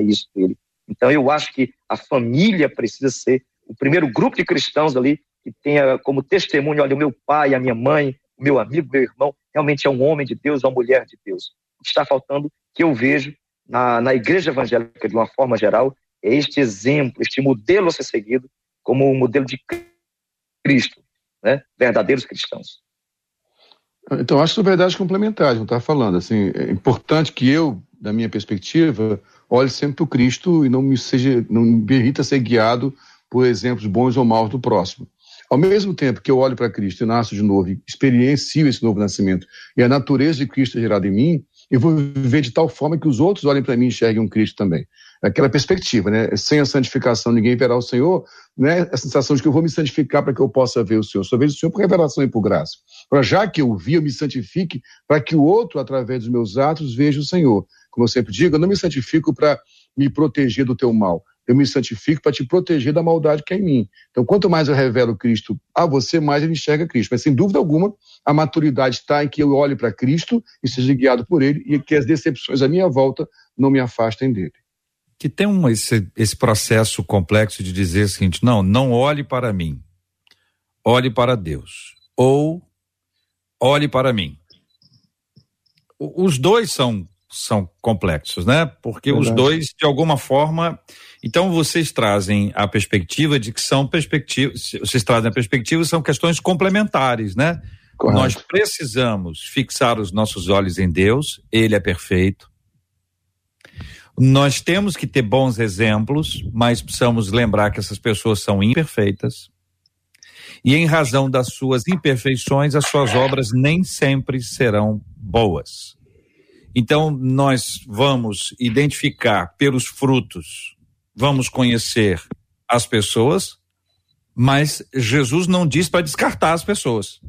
isso dele. Então eu acho que a família precisa ser o primeiro grupo de cristãos ali que tenha como testemunho, olha, o meu pai, a minha mãe, o meu amigo, meu irmão, realmente é um homem de Deus, uma mulher de Deus. O que está faltando, que eu vejo na, na igreja evangélica de uma forma geral, é este exemplo, este modelo a ser seguido como o um modelo de Cristo, né? verdadeiros cristãos. Então, acho que são verdades complementares, não está falando. Assim, é importante que eu, da minha perspectiva, olhe sempre para o Cristo e não me, seja, não me permita ser guiado por exemplos bons ou maus do próximo. Ao mesmo tempo que eu olho para Cristo e nasço de novo e experiencio esse novo nascimento e a natureza de Cristo é gerada em mim, eu vou viver de tal forma que os outros olhem para mim e enxerguem um Cristo também. Aquela perspectiva, né? Sem a santificação ninguém verá o Senhor, né? A sensação de que eu vou me santificar para que eu possa ver o Senhor. Só vejo o Senhor por revelação e por graça. Para já que eu vi, eu me santifique para que o outro, através dos meus atos, veja o Senhor. Como eu sempre digo, eu não me santifico para me proteger do teu mal. Eu me santifico para te proteger da maldade que é em mim. Então, quanto mais eu revelo Cristo a você, mais ele enxerga Cristo. Mas, sem dúvida alguma, a maturidade está em que eu olhe para Cristo e seja guiado por ele e que as decepções à minha volta não me afastem dele. Que tem um, esse, esse processo complexo de dizer o seguinte: não, não olhe para mim, olhe para Deus. Ou olhe para mim. Os dois são são complexos, né? Porque Verdade. os dois, de alguma forma. Então, vocês trazem a perspectiva de que são perspectivas. Vocês trazem a perspectiva, são questões complementares, né? Correto. Nós precisamos fixar os nossos olhos em Deus, Ele é perfeito. Nós temos que ter bons exemplos, mas precisamos lembrar que essas pessoas são imperfeitas. E em razão das suas imperfeições, as suas obras nem sempre serão boas. Então, nós vamos identificar pelos frutos, vamos conhecer as pessoas, mas Jesus não diz para descartar as pessoas.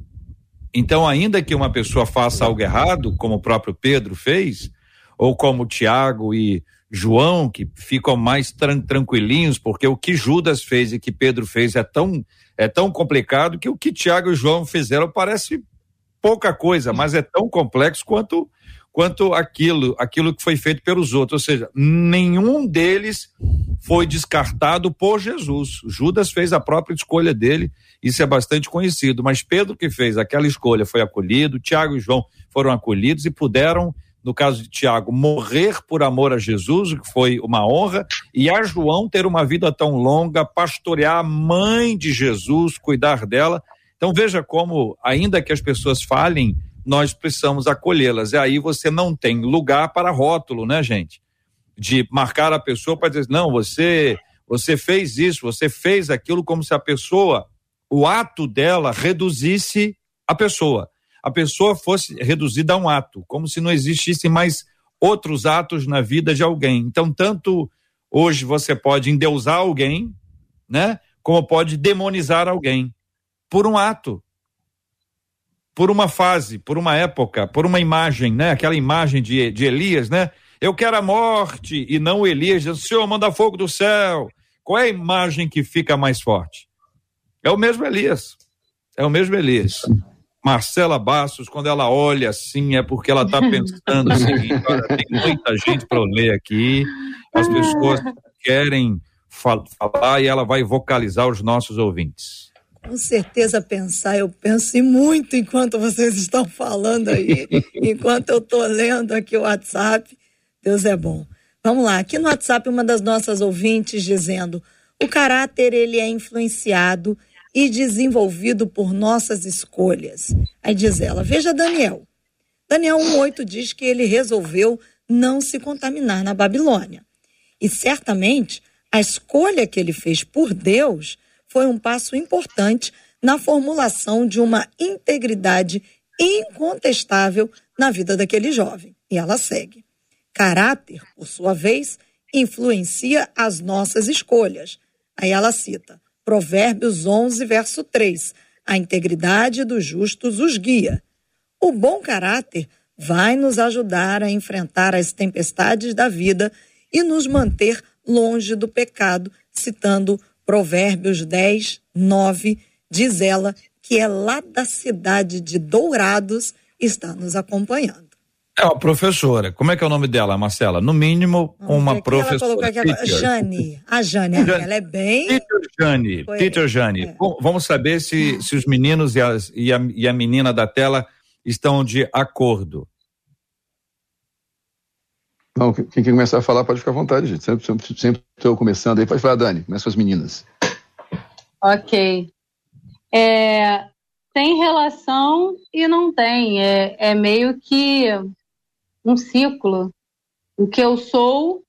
Então, ainda que uma pessoa faça algo errado, como o próprio Pedro fez, ou como Tiago e João, que ficam mais tran tranquilinhos, porque o que Judas fez e que Pedro fez é tão, é tão complicado que o que Tiago e João fizeram parece pouca coisa, mas é tão complexo quanto quanto aquilo, aquilo que foi feito pelos outros, ou seja, nenhum deles foi descartado por Jesus. Judas fez a própria escolha dele, isso é bastante conhecido, mas Pedro que fez aquela escolha foi acolhido, Tiago e João foram acolhidos e puderam no caso de Tiago, morrer por amor a Jesus, o que foi uma honra, e a João ter uma vida tão longa, pastorear a mãe de Jesus, cuidar dela. Então veja como, ainda que as pessoas falhem, nós precisamos acolhê-las. E aí você não tem lugar para rótulo, né, gente? De marcar a pessoa para dizer, não, você, você fez isso, você fez aquilo, como se a pessoa, o ato dela reduzisse a pessoa. A pessoa fosse reduzida a um ato, como se não existissem mais outros atos na vida de alguém. Então, tanto hoje você pode endeusar alguém, né? Como pode demonizar alguém por um ato por uma fase, por uma época, por uma imagem, né? Aquela imagem de, de Elias, né? Eu quero a morte e não Elias dizendo, Senhor, manda fogo do céu. Qual é a imagem que fica mais forte? É o mesmo Elias. É o mesmo Elias. Marcela Bastos, quando ela olha assim, é porque ela está pensando o seguinte: olha, tem muita gente para ler aqui, as pessoas querem falar e ela vai vocalizar os nossos ouvintes com certeza pensar. Eu penso muito enquanto vocês estão falando aí, enquanto eu estou lendo aqui o WhatsApp. Deus é bom. Vamos lá, aqui no WhatsApp uma das nossas ouvintes dizendo: o caráter ele é influenciado e desenvolvido por nossas escolhas. Aí diz ela: veja Daniel. Daniel 1:8 diz que ele resolveu não se contaminar na Babilônia. E certamente a escolha que ele fez por Deus foi um passo importante na formulação de uma integridade incontestável na vida daquele jovem. E ela segue. Caráter, por sua vez, influencia as nossas escolhas. Aí ela cita Provérbios 11, verso 3. A integridade dos justos os guia. O bom caráter vai nos ajudar a enfrentar as tempestades da vida e nos manter longe do pecado, citando Provérbios 10, 9, diz ela que é lá da cidade de Dourados, está nos acompanhando. É uma professora. Como é que é o nome dela, Marcela? No mínimo, uma professora. Ela colocou aqui agora. Jane. A Jane, ela é bem. Peter Jane. Foi... Peter Jane. É. Vamos saber se, se os meninos e, as, e, a, e a menina da tela estão de acordo. Não, quem quer começar a falar pode ficar à vontade, gente. Sempre, sempre, sempre estou começando aí. Pode falar, Dani, começa com as meninas. Ok. É, tem relação e não tem. É, é meio que um ciclo. O que eu sou,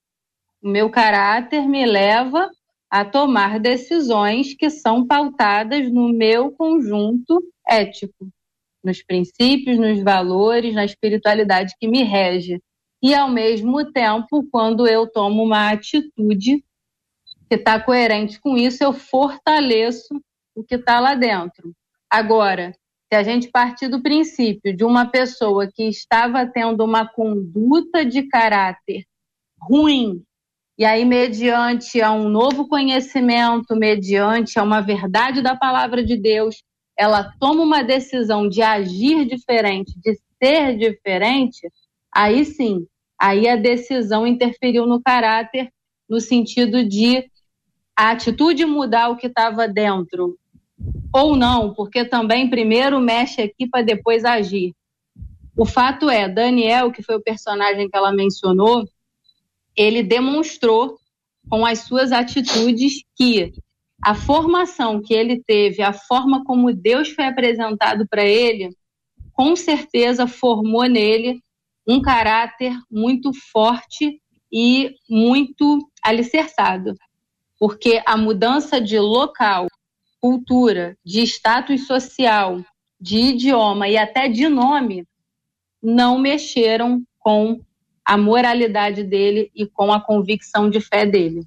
o meu caráter me leva a tomar decisões que são pautadas no meu conjunto ético, nos princípios, nos valores, na espiritualidade que me rege e, ao mesmo tempo, quando eu tomo uma atitude que está coerente com isso, eu fortaleço o que está lá dentro. Agora, se a gente partir do princípio de uma pessoa que estava tendo uma conduta de caráter ruim, e aí, mediante a um novo conhecimento, mediante a uma verdade da palavra de Deus, ela toma uma decisão de agir diferente, de ser diferente, aí sim, aí a decisão interferiu no caráter, no sentido de a atitude mudar o que estava dentro, ou não, porque também primeiro mexe aqui para depois agir. O fato é, Daniel, que foi o personagem que ela mencionou, ele demonstrou com as suas atitudes que a formação que ele teve, a forma como Deus foi apresentado para ele, com certeza formou nele um caráter muito forte e muito alicerçado. Porque a mudança de local, cultura, de status social, de idioma e até de nome não mexeram com a moralidade dele e com a convicção de fé dele.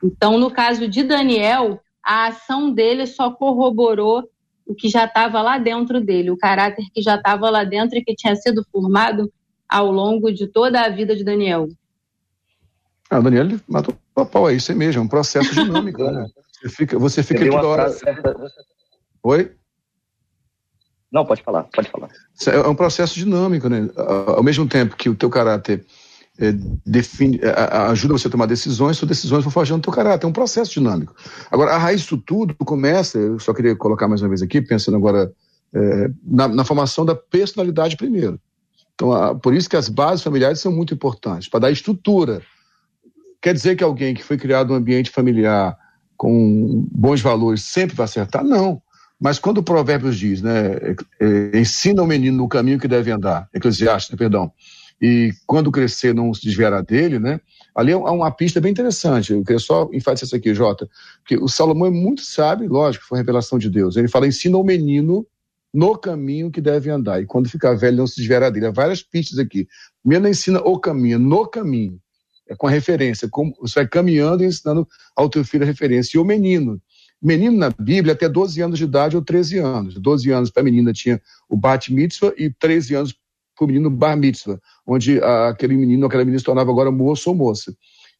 Então, no caso de Daniel, a ação dele só corroborou o que já estava lá dentro dele, o caráter que já estava lá dentro e que tinha sido formado ao longo de toda a vida de Daniel. Ah, Daniel matou o pau, é isso mesmo, é um processo dinâmico, né? Você fica, você fica toda hora. Oi? Não, pode falar, pode falar. É um processo dinâmico, né? Ao mesmo tempo que o teu caráter é, define, é, ajuda você a tomar decisões, suas decisões vão forjando o teu caráter, é um processo dinâmico. Agora, a raiz disso tudo começa, eu só queria colocar mais uma vez aqui, pensando agora é, na, na, formação da personalidade primeiro. Então, a, por isso que as bases familiares são muito importantes, para dar estrutura. Quer dizer que alguém que foi criado num ambiente familiar com bons valores sempre vai acertar? Não. Mas quando o Provérbios diz, né, é, é, ensina o menino no caminho que deve andar, Eclesiastes, perdão, e quando crescer não se desviará dele, né, ali há uma pista bem interessante. Eu queria só enfatizar isso aqui, Jota, porque o Salomão é muito sábio, lógico, foi revelação de Deus. Ele fala, ensina o menino no caminho que deve andar, e quando ficar velho não se desviará dele. Há várias pistas aqui. Primeiro ensina o caminho, no caminho, é com a referência, como você vai caminhando e ensinando ao teu filho a referência. E o menino, Menino na Bíblia até 12 anos de idade ou 13 anos. 12 anos para a menina tinha o Bat Mitzvah e 13 anos para o menino Bar Mitzvah, onde aquele menino, aquela menina se tornava agora moço ou moça.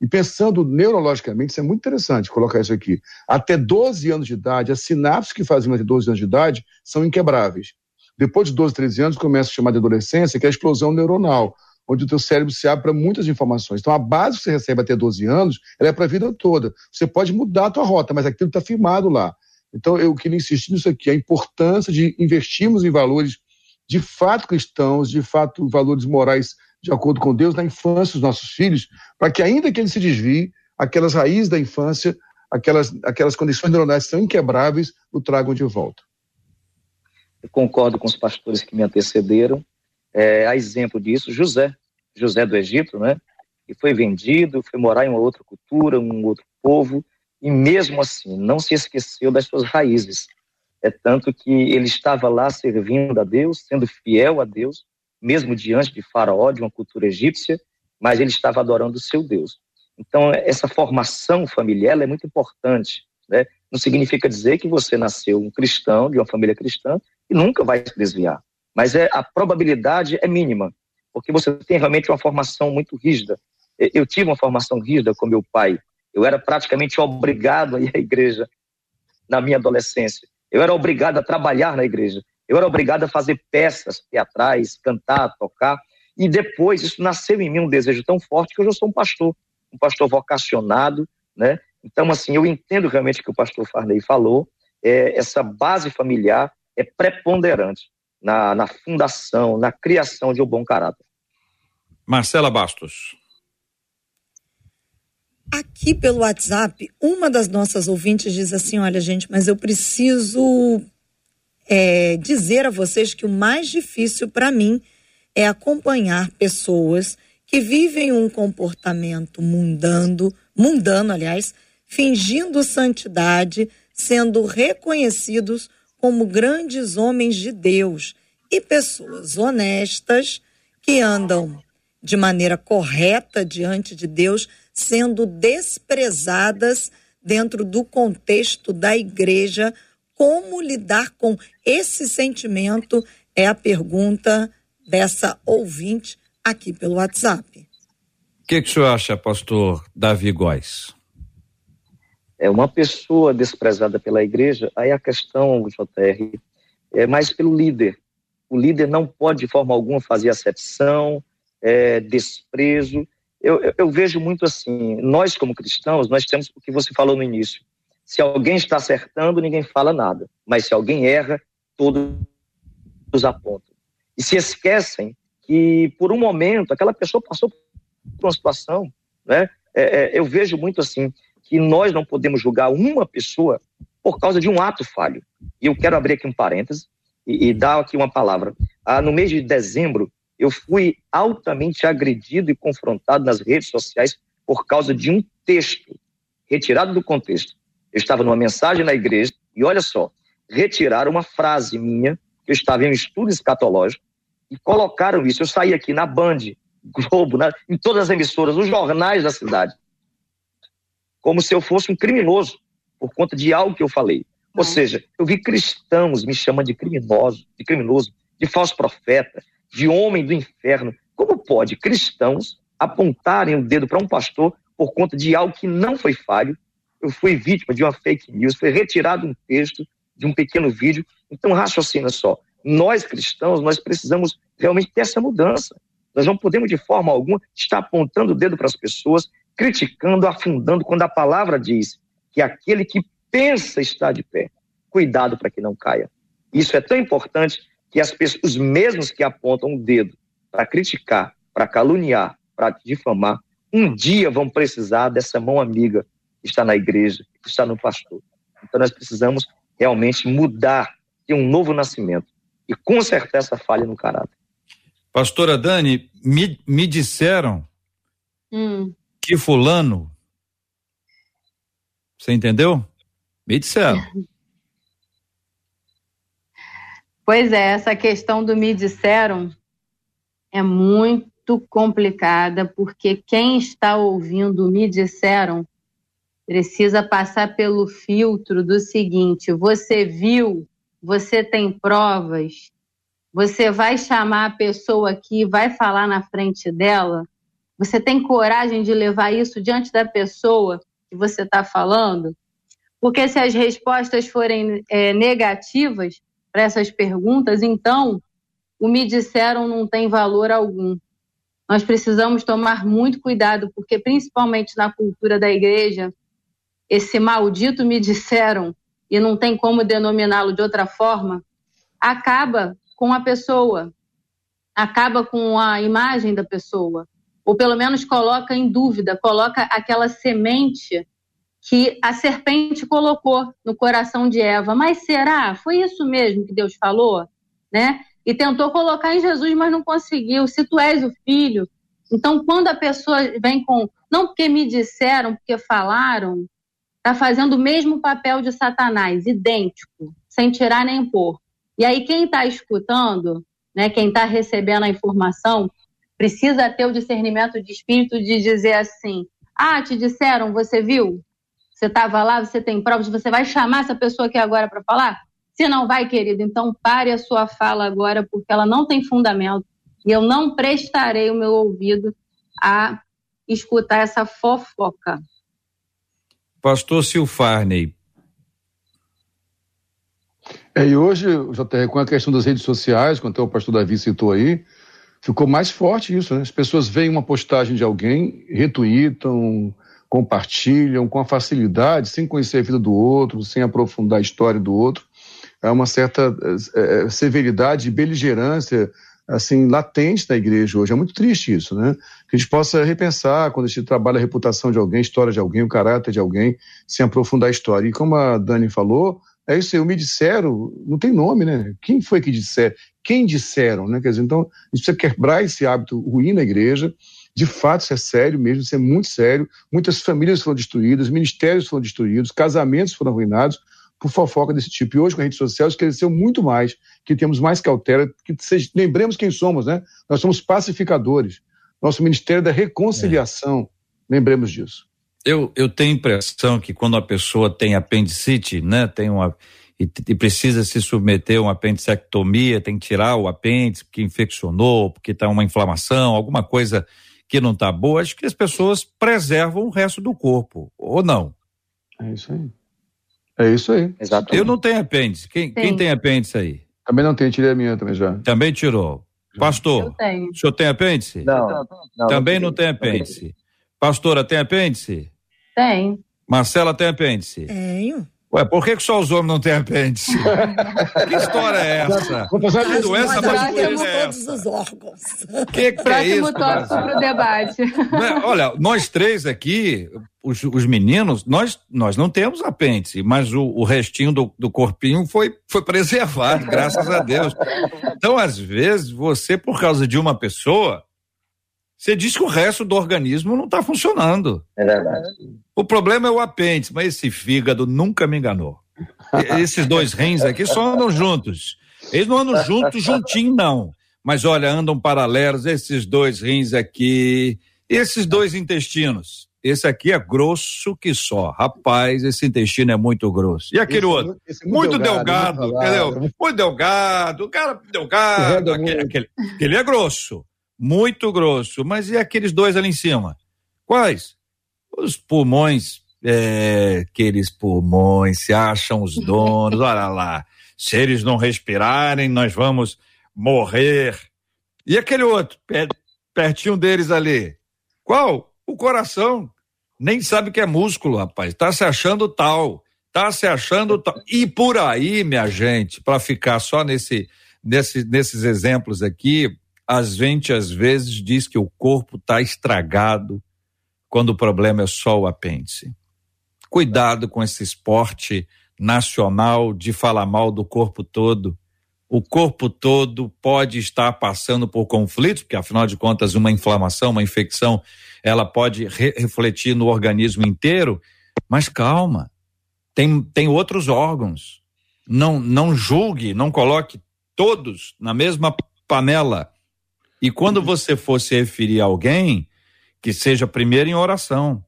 E pensando neurologicamente, isso é muito interessante colocar isso aqui. Até 12 anos de idade, as sinapses que fazem até 12 anos de idade são inquebráveis. Depois de 12, 13 anos, começa a chamar de adolescência, que é a explosão neuronal onde o teu cérebro se abre para muitas informações. Então, a base que você recebe até 12 anos, ela é para a vida toda. Você pode mudar a tua rota, mas aquilo está firmado lá. Então, eu queria insistir nisso aqui, a importância de investirmos em valores de fato cristãos, de fato valores morais de acordo com Deus na infância dos nossos filhos, para que ainda que eles se desviem, aquelas raízes da infância, aquelas, aquelas condições neuronais que são inquebráveis, o tragam de volta. Eu concordo com os pastores que me antecederam. É, a exemplo disso, José, José do Egito, né? Que foi vendido, foi morar em uma outra cultura, um outro povo, e mesmo assim não se esqueceu das suas raízes. É tanto que ele estava lá servindo a Deus, sendo fiel a Deus, mesmo diante de Faraó, de uma cultura egípcia, mas ele estava adorando o seu Deus. Então, essa formação familiar é muito importante. Né? Não significa dizer que você nasceu um cristão, de uma família cristã, e nunca vai se desviar mas é, a probabilidade é mínima, porque você tem realmente uma formação muito rígida. Eu tive uma formação rígida com meu pai. Eu era praticamente obrigado a ir à igreja na minha adolescência. Eu era obrigado a trabalhar na igreja. Eu era obrigado a fazer peças teatrais, cantar, tocar. E depois isso nasceu em mim um desejo tão forte que hoje eu sou um pastor, um pastor vocacionado, né? Então, assim, eu entendo realmente o que o pastor Farney falou. É, essa base familiar é preponderante na, na fundação, na criação de um bom caráter. Marcela Bastos. Aqui pelo WhatsApp, uma das nossas ouvintes diz assim: Olha, gente, mas eu preciso é, dizer a vocês que o mais difícil para mim é acompanhar pessoas que vivem um comportamento mundano, mundano, aliás, fingindo santidade, sendo reconhecidos como grandes homens de Deus e pessoas honestas que andam de maneira correta diante de Deus, sendo desprezadas dentro do contexto da igreja. Como lidar com esse sentimento é a pergunta dessa ouvinte aqui pelo WhatsApp. O que, que o senhor acha, pastor Davi Góes? é uma pessoa desprezada pela igreja, aí a questão, JR, é mais pelo líder. O líder não pode, de forma alguma, fazer acepção, é, desprezo. Eu, eu, eu, vejo muito assim, nós como cristãos, nós temos o que você falou no início. Se alguém está acertando, ninguém fala nada. Mas se alguém erra, todos apontam. E se esquecem que, por um momento, aquela pessoa passou por uma situação, né? É, é, eu vejo muito assim, que nós não podemos julgar uma pessoa por causa de um ato falho. E eu quero abrir aqui um parêntese e, e dar aqui uma palavra. Ah, no mês de dezembro, eu fui altamente agredido e confrontado nas redes sociais por causa de um texto retirado do contexto. Eu estava numa mensagem na igreja e olha só, retiraram uma frase minha, que eu estava em um estudo escatológico, e colocaram isso. Eu saí aqui na Band, Globo, na, em todas as emissoras, nos jornais da cidade, como se eu fosse um criminoso por conta de algo que eu falei. Ou seja, eu vi cristãos me chamando de criminoso, de criminoso, de falso profeta, de homem do inferno. Como pode cristãos apontarem o dedo para um pastor por conta de algo que não foi falho? Eu fui vítima de uma fake news, foi retirado um texto de um pequeno vídeo. Então, raciocina só. Nós cristãos, nós precisamos realmente ter essa mudança. Nós não podemos, de forma alguma, estar apontando o dedo para as pessoas, criticando, afundando, quando a palavra diz que aquele que pensa estar de pé, cuidado para que não caia. Isso é tão importante que as pessoas, os mesmos que apontam o dedo para criticar, para caluniar, para difamar, um dia vão precisar dessa mão amiga está na igreja, que está no pastor. Então nós precisamos realmente mudar, ter um novo nascimento e consertar essa falha no caráter. Pastora Dani, me, me disseram hum. que fulano, você entendeu? Me disseram. Pois é, essa questão do me disseram é muito complicada, porque quem está ouvindo me disseram precisa passar pelo filtro do seguinte: você viu, você tem provas, você vai chamar a pessoa aqui, vai falar na frente dela? Você tem coragem de levar isso diante da pessoa que você está falando? Porque se as respostas forem é, negativas para essas perguntas, então o me disseram não tem valor algum. Nós precisamos tomar muito cuidado, porque principalmente na cultura da igreja, esse maldito me disseram, e não tem como denominá-lo de outra forma, acaba com a pessoa, acaba com a imagem da pessoa, ou pelo menos coloca em dúvida, coloca aquela semente que a serpente colocou no coração de Eva. Mas será? Foi isso mesmo que Deus falou? Né? E tentou colocar em Jesus, mas não conseguiu. Se tu és o filho. Então, quando a pessoa vem com, não porque me disseram, porque falaram, está fazendo o mesmo papel de Satanás, idêntico, sem tirar nem pôr. E aí quem está escutando, né, quem está recebendo a informação, precisa ter o discernimento de espírito de dizer assim: ah, te disseram, você viu? Você estava lá, você tem provas, você vai chamar essa pessoa aqui agora para falar? Se não vai, querido, então pare a sua fala agora, porque ela não tem fundamento. E eu não prestarei o meu ouvido a escutar essa fofoca. Pastor Silfarney, é, e hoje, JR, com a questão das redes sociais, quando o pastor Davi citou aí, ficou mais forte isso, né? As pessoas veem uma postagem de alguém, retweetam, compartilham com a facilidade, sem conhecer a vida do outro, sem aprofundar a história do outro. É uma certa é, severidade e beligerância assim latente da igreja hoje. É muito triste isso, né? Que a gente possa repensar quando a gente trabalha a reputação de alguém, a história de alguém, o caráter de alguém, sem aprofundar a história. E como a Dani falou, é isso aí, me disseram, não tem nome, né? Quem foi que disseram? Quem disseram, né? Quer dizer, então, a gente precisa quebrar esse hábito ruim na igreja. De fato, isso é sério mesmo, isso é muito sério. Muitas famílias foram destruídas, ministérios foram destruídos, casamentos foram arruinados por fofoca desse tipo. E hoje, com a rede social, isso cresceu muito mais, que temos mais cautela, que lembremos quem somos, né? Nós somos pacificadores. Nosso ministério da reconciliação, é. lembremos disso eu, eu tenho impressão que quando a pessoa tem apendicite, né, tem uma e, e, precisa se submeter a uma apendicectomia, tem que tirar o apêndice porque infeccionou, porque está uma inflamação, alguma coisa que não está boa, acho que as pessoas preservam o resto do corpo, ou não? É isso aí. É isso aí. Exatamente. Eu não tenho apêndice. Quem, quem tem apêndice aí? Também não tenho, tirei a minha também já. Também tirou. Pastor, eu tenho. o senhor tem apêndice? Não. não também não, não tem apêndice. Pastora, tem apêndice? Tem. Marcela tem apêndice? Tenho. Ué, por que, que só os homens não têm apêndice? que história é essa? Que doença masculina é todos os órgãos. Que que Próximo é isso, tópico para o debate. Olha, nós três aqui, os, os, meninos, nós, nós não temos apêndice, mas o, o restinho do, do corpinho foi, foi preservado, graças a Deus. Então, às vezes, você, por causa de uma pessoa, você diz que o resto do organismo não está funcionando. É verdade. O problema é o apêndice, mas esse fígado nunca me enganou. Esses dois rins aqui só andam juntos. Eles não andam juntos, juntinho, não. Mas olha, andam paralelos, esses dois rins aqui, esses dois intestinos. Esse aqui é grosso que só. Rapaz, esse intestino é muito grosso. E aquele esse, outro? Esse é muito, muito delgado, delgado entendeu? Muito delgado, o cara delgado. Aquele, aquele, aquele é grosso muito grosso. Mas e aqueles dois ali em cima? Quais? Os pulmões, é, aqueles pulmões se acham os donos, olha lá. Se eles não respirarem, nós vamos morrer. E aquele outro, pertinho deles ali? Qual? O coração. Nem sabe que é músculo, rapaz. Tá se achando tal. Tá se achando tal. E por aí, minha gente, para ficar só nesse, nesse, nesses exemplos aqui, a gente às vezes diz que o corpo está estragado quando o problema é só o apêndice. Cuidado com esse esporte nacional de falar mal do corpo todo. O corpo todo pode estar passando por conflitos, porque afinal de contas uma inflamação, uma infecção, ela pode re refletir no organismo inteiro, mas calma. Tem, tem outros órgãos. Não não julgue, não coloque todos na mesma panela. E quando uhum. você for se referir a alguém, que seja primeiro em oração.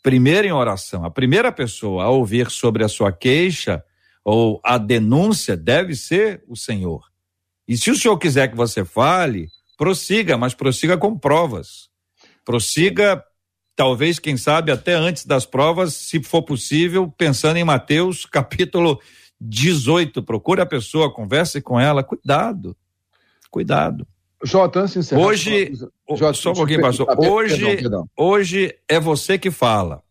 Primeiro em oração. A primeira pessoa a ouvir sobre a sua queixa ou a denúncia deve ser o Senhor. E se o Senhor quiser que você fale, prossiga, mas prossiga com provas. Prossiga, talvez, quem sabe, até antes das provas, se for possível, pensando em Mateus capítulo 18. Procure a pessoa, converse com ela. Cuidado. Cuidado. Jota, antes de. Hoje, Jota, só um pouquinho, pastor. Hoje, perdão, perdão. hoje é você que fala,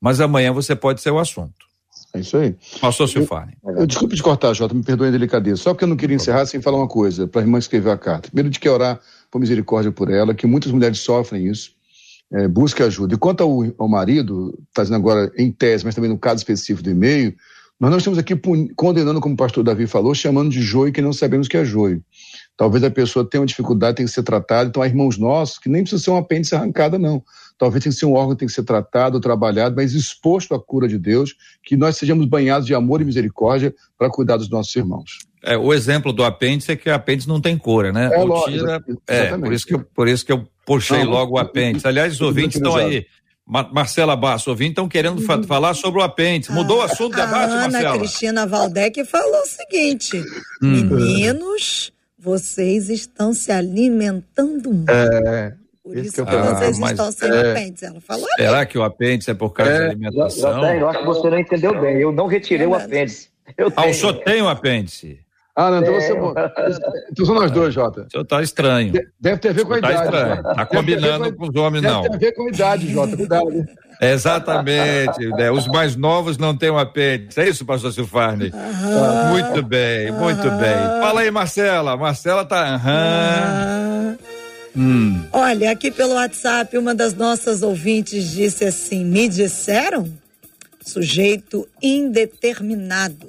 mas amanhã você pode ser o assunto. É isso aí. Pastor Silfane. Eu, desculpe te cortar, Jota, me perdoe a delicadeza. Só porque eu não queria encerrar sem falar uma coisa, para a irmã escrever a carta. Primeiro, de que orar por misericórdia por ela, que muitas mulheres sofrem isso. É, busque ajuda. E quanto ao, ao marido, está dizendo agora em tese, mas também no caso específico do e-mail, nós não estamos aqui condenando, como o pastor Davi falou, chamando de joio que não sabemos que é joio. Talvez a pessoa tenha uma dificuldade, tem que ser tratada. Então, há irmãos nossos que nem precisa ser um apêndice arrancada, não. Talvez tenha que ser um órgão que tem que ser tratado, trabalhado, mas exposto à cura de Deus, que nós sejamos banhados de amor e misericórdia para cuidar dos nossos irmãos. É, o exemplo do apêndice é que o apêndice não tem cura, né? É, lógico, tira, é por isso que eu, por isso que eu puxei não, logo o apêndice. Aliás, os ouvintes estão aí. Marcela Basso, ouvintes estão querendo fa falar sobre o apêndice. Mudou o assunto do debate, Ana Marcela? Ana Cristina Valdec falou o seguinte: hum. meninos vocês estão se alimentando muito. É, por isso que, que vocês ah, estão sem é, apêndice. Ela falou Será que o apêndice é por causa é, da alimentação? Eu, eu acho que você não entendeu bem. Eu não retirei é o apêndice. Eu ah, o senhor tem o apêndice? Ah, não, então você. Então são nós dois, Jota. O senhor tá estranho. Deve ter a ver com a tá idade. Estranho. Tá combinando com, os homens, deve não. Deve ter a ver com a idade, Jota. Cuidado. Exatamente. né? Os mais novos não têm um apêndice. É isso, pastor Silfarne? Ah, muito bem, muito bem. Fala aí, Marcela. Marcela tá. Aham. Hum. Olha, aqui pelo WhatsApp, uma das nossas ouvintes disse assim: me disseram? Sujeito indeterminado.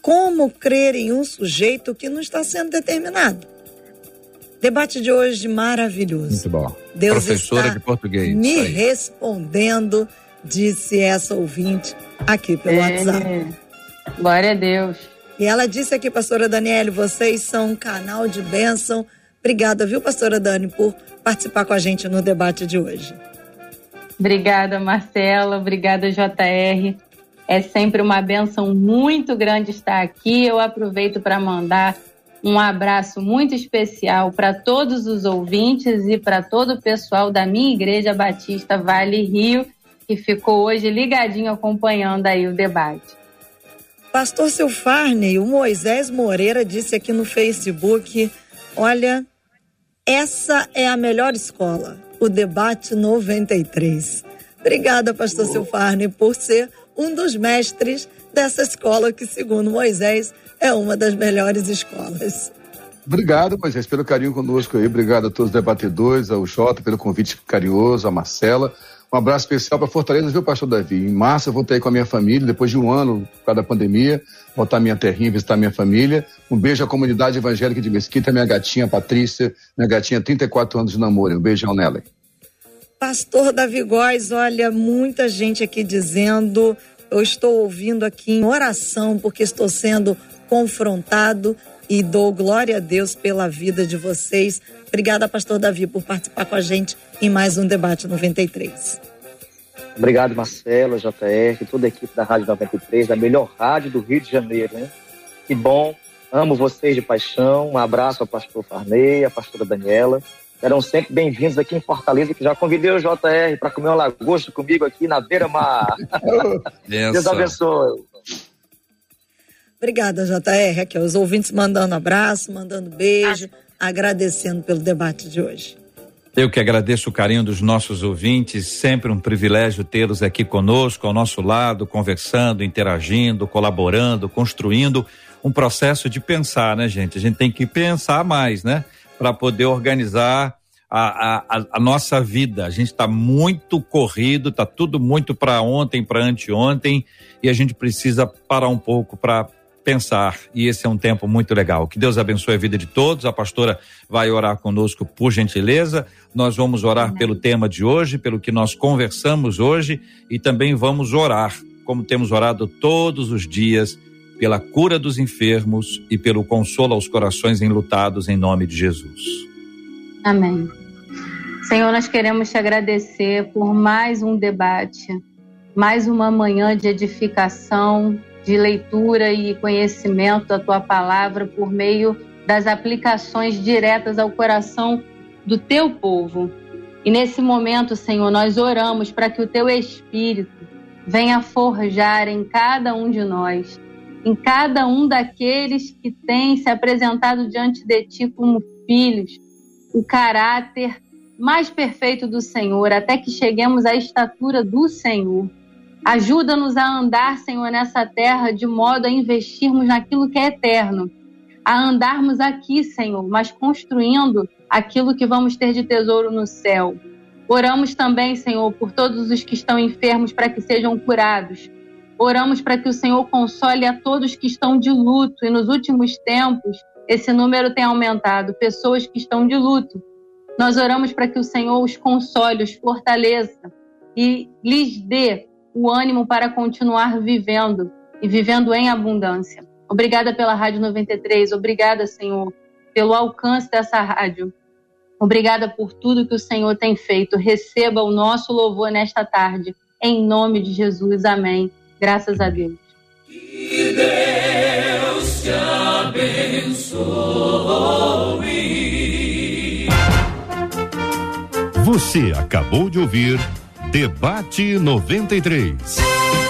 Como crer em um sujeito que não está sendo determinado? Debate de hoje maravilhoso. Muito bom. Deus Professora está de português. Me respondendo, disse essa ouvinte aqui pelo é. WhatsApp. Glória a Deus. E ela disse aqui, pastora Daniele, vocês são um canal de bênção. Obrigada, viu, pastora Dani, por participar com a gente no debate de hoje. Obrigada, Marcela. Obrigada, JR. É sempre uma benção muito grande estar aqui. Eu aproveito para mandar um abraço muito especial para todos os ouvintes e para todo o pessoal da minha Igreja Batista Vale Rio, que ficou hoje ligadinho acompanhando aí o debate. Pastor Silfarney, o Moisés Moreira disse aqui no Facebook: olha, essa é a melhor escola, o debate 93. Obrigada, Pastor Silfarney, por ser um dos mestres dessa escola que, segundo Moisés, é uma das melhores escolas. Obrigado, Moisés, pelo carinho conosco aí. Obrigado a todos os debatedores, ao Jota pelo convite carinhoso, a Marcela. Um abraço especial para Fortaleza, viu, pastor Davi? Em março eu voltei com a minha família, depois de um ano por causa da pandemia, voltar à minha terrinha, visitar minha família. Um beijo à comunidade evangélica de Mesquita, minha gatinha Patrícia, minha gatinha 34 anos de namoro. Um beijão nela. Pastor Davi Góes, olha, muita gente aqui dizendo, eu estou ouvindo aqui em oração porque estou sendo confrontado e dou glória a Deus pela vida de vocês. Obrigada, pastor Davi, por participar com a gente em mais um debate 93. Obrigado, Marcelo, JR, toda a equipe da Rádio 93, da melhor rádio do Rio de Janeiro, hein? Que bom, amo vocês de paixão. Um abraço ao pastor Farney, à pastora Daniela. Serão sempre bem-vindos aqui em Fortaleza, que já convidei o JR para comer um lagosto comigo aqui na beira-mar. Deus abençoe. Obrigada, JR. Aqui, os ouvintes mandando abraço, mandando beijo, agradecendo pelo debate de hoje. Eu que agradeço o carinho dos nossos ouvintes, sempre um privilégio tê-los aqui conosco, ao nosso lado, conversando, interagindo, colaborando, construindo um processo de pensar, né, gente? A gente tem que pensar mais, né? Para poder organizar a, a, a, nossa vida. A gente está muito corrido, está tudo muito para ontem, para anteontem, e a gente precisa parar um pouco para pensar. E esse é um tempo muito legal. Que Deus abençoe a vida de todos. A pastora vai orar conosco, por gentileza. Nós vamos orar Amém. pelo tema de hoje, pelo que nós conversamos hoje e também vamos orar, como temos orado todos os dias, pela cura dos enfermos e pelo consolo aos corações enlutados em nome de Jesus. Amém. Senhor, nós queremos te agradecer por mais um debate, mais uma manhã de edificação, de leitura e conhecimento da tua palavra por meio das aplicações diretas ao coração do teu povo. E nesse momento, Senhor, nós oramos para que o teu espírito venha forjar em cada um de nós, em cada um daqueles que têm se apresentado diante de ti como filhos, o caráter mais perfeito do Senhor, até que cheguemos à estatura do Senhor. Ajuda-nos a andar, Senhor, nessa terra de modo a investirmos naquilo que é eterno, a andarmos aqui, Senhor, mas construindo aquilo que vamos ter de tesouro no céu. Oramos também, Senhor, por todos os que estão enfermos para que sejam curados. Oramos para que o Senhor console a todos que estão de luto e nos últimos tempos esse número tem aumentado, pessoas que estão de luto. Nós oramos para que o Senhor os console, os fortaleça e lhes dê o ânimo para continuar vivendo e vivendo em abundância. Obrigada pela Rádio 93, obrigada, Senhor, pelo alcance dessa rádio. Obrigada por tudo que o Senhor tem feito. Receba o nosso louvor nesta tarde. Em nome de Jesus. Amém. Graças a Deus. Que Deus te abençoe. Você acabou de ouvir Debate 93.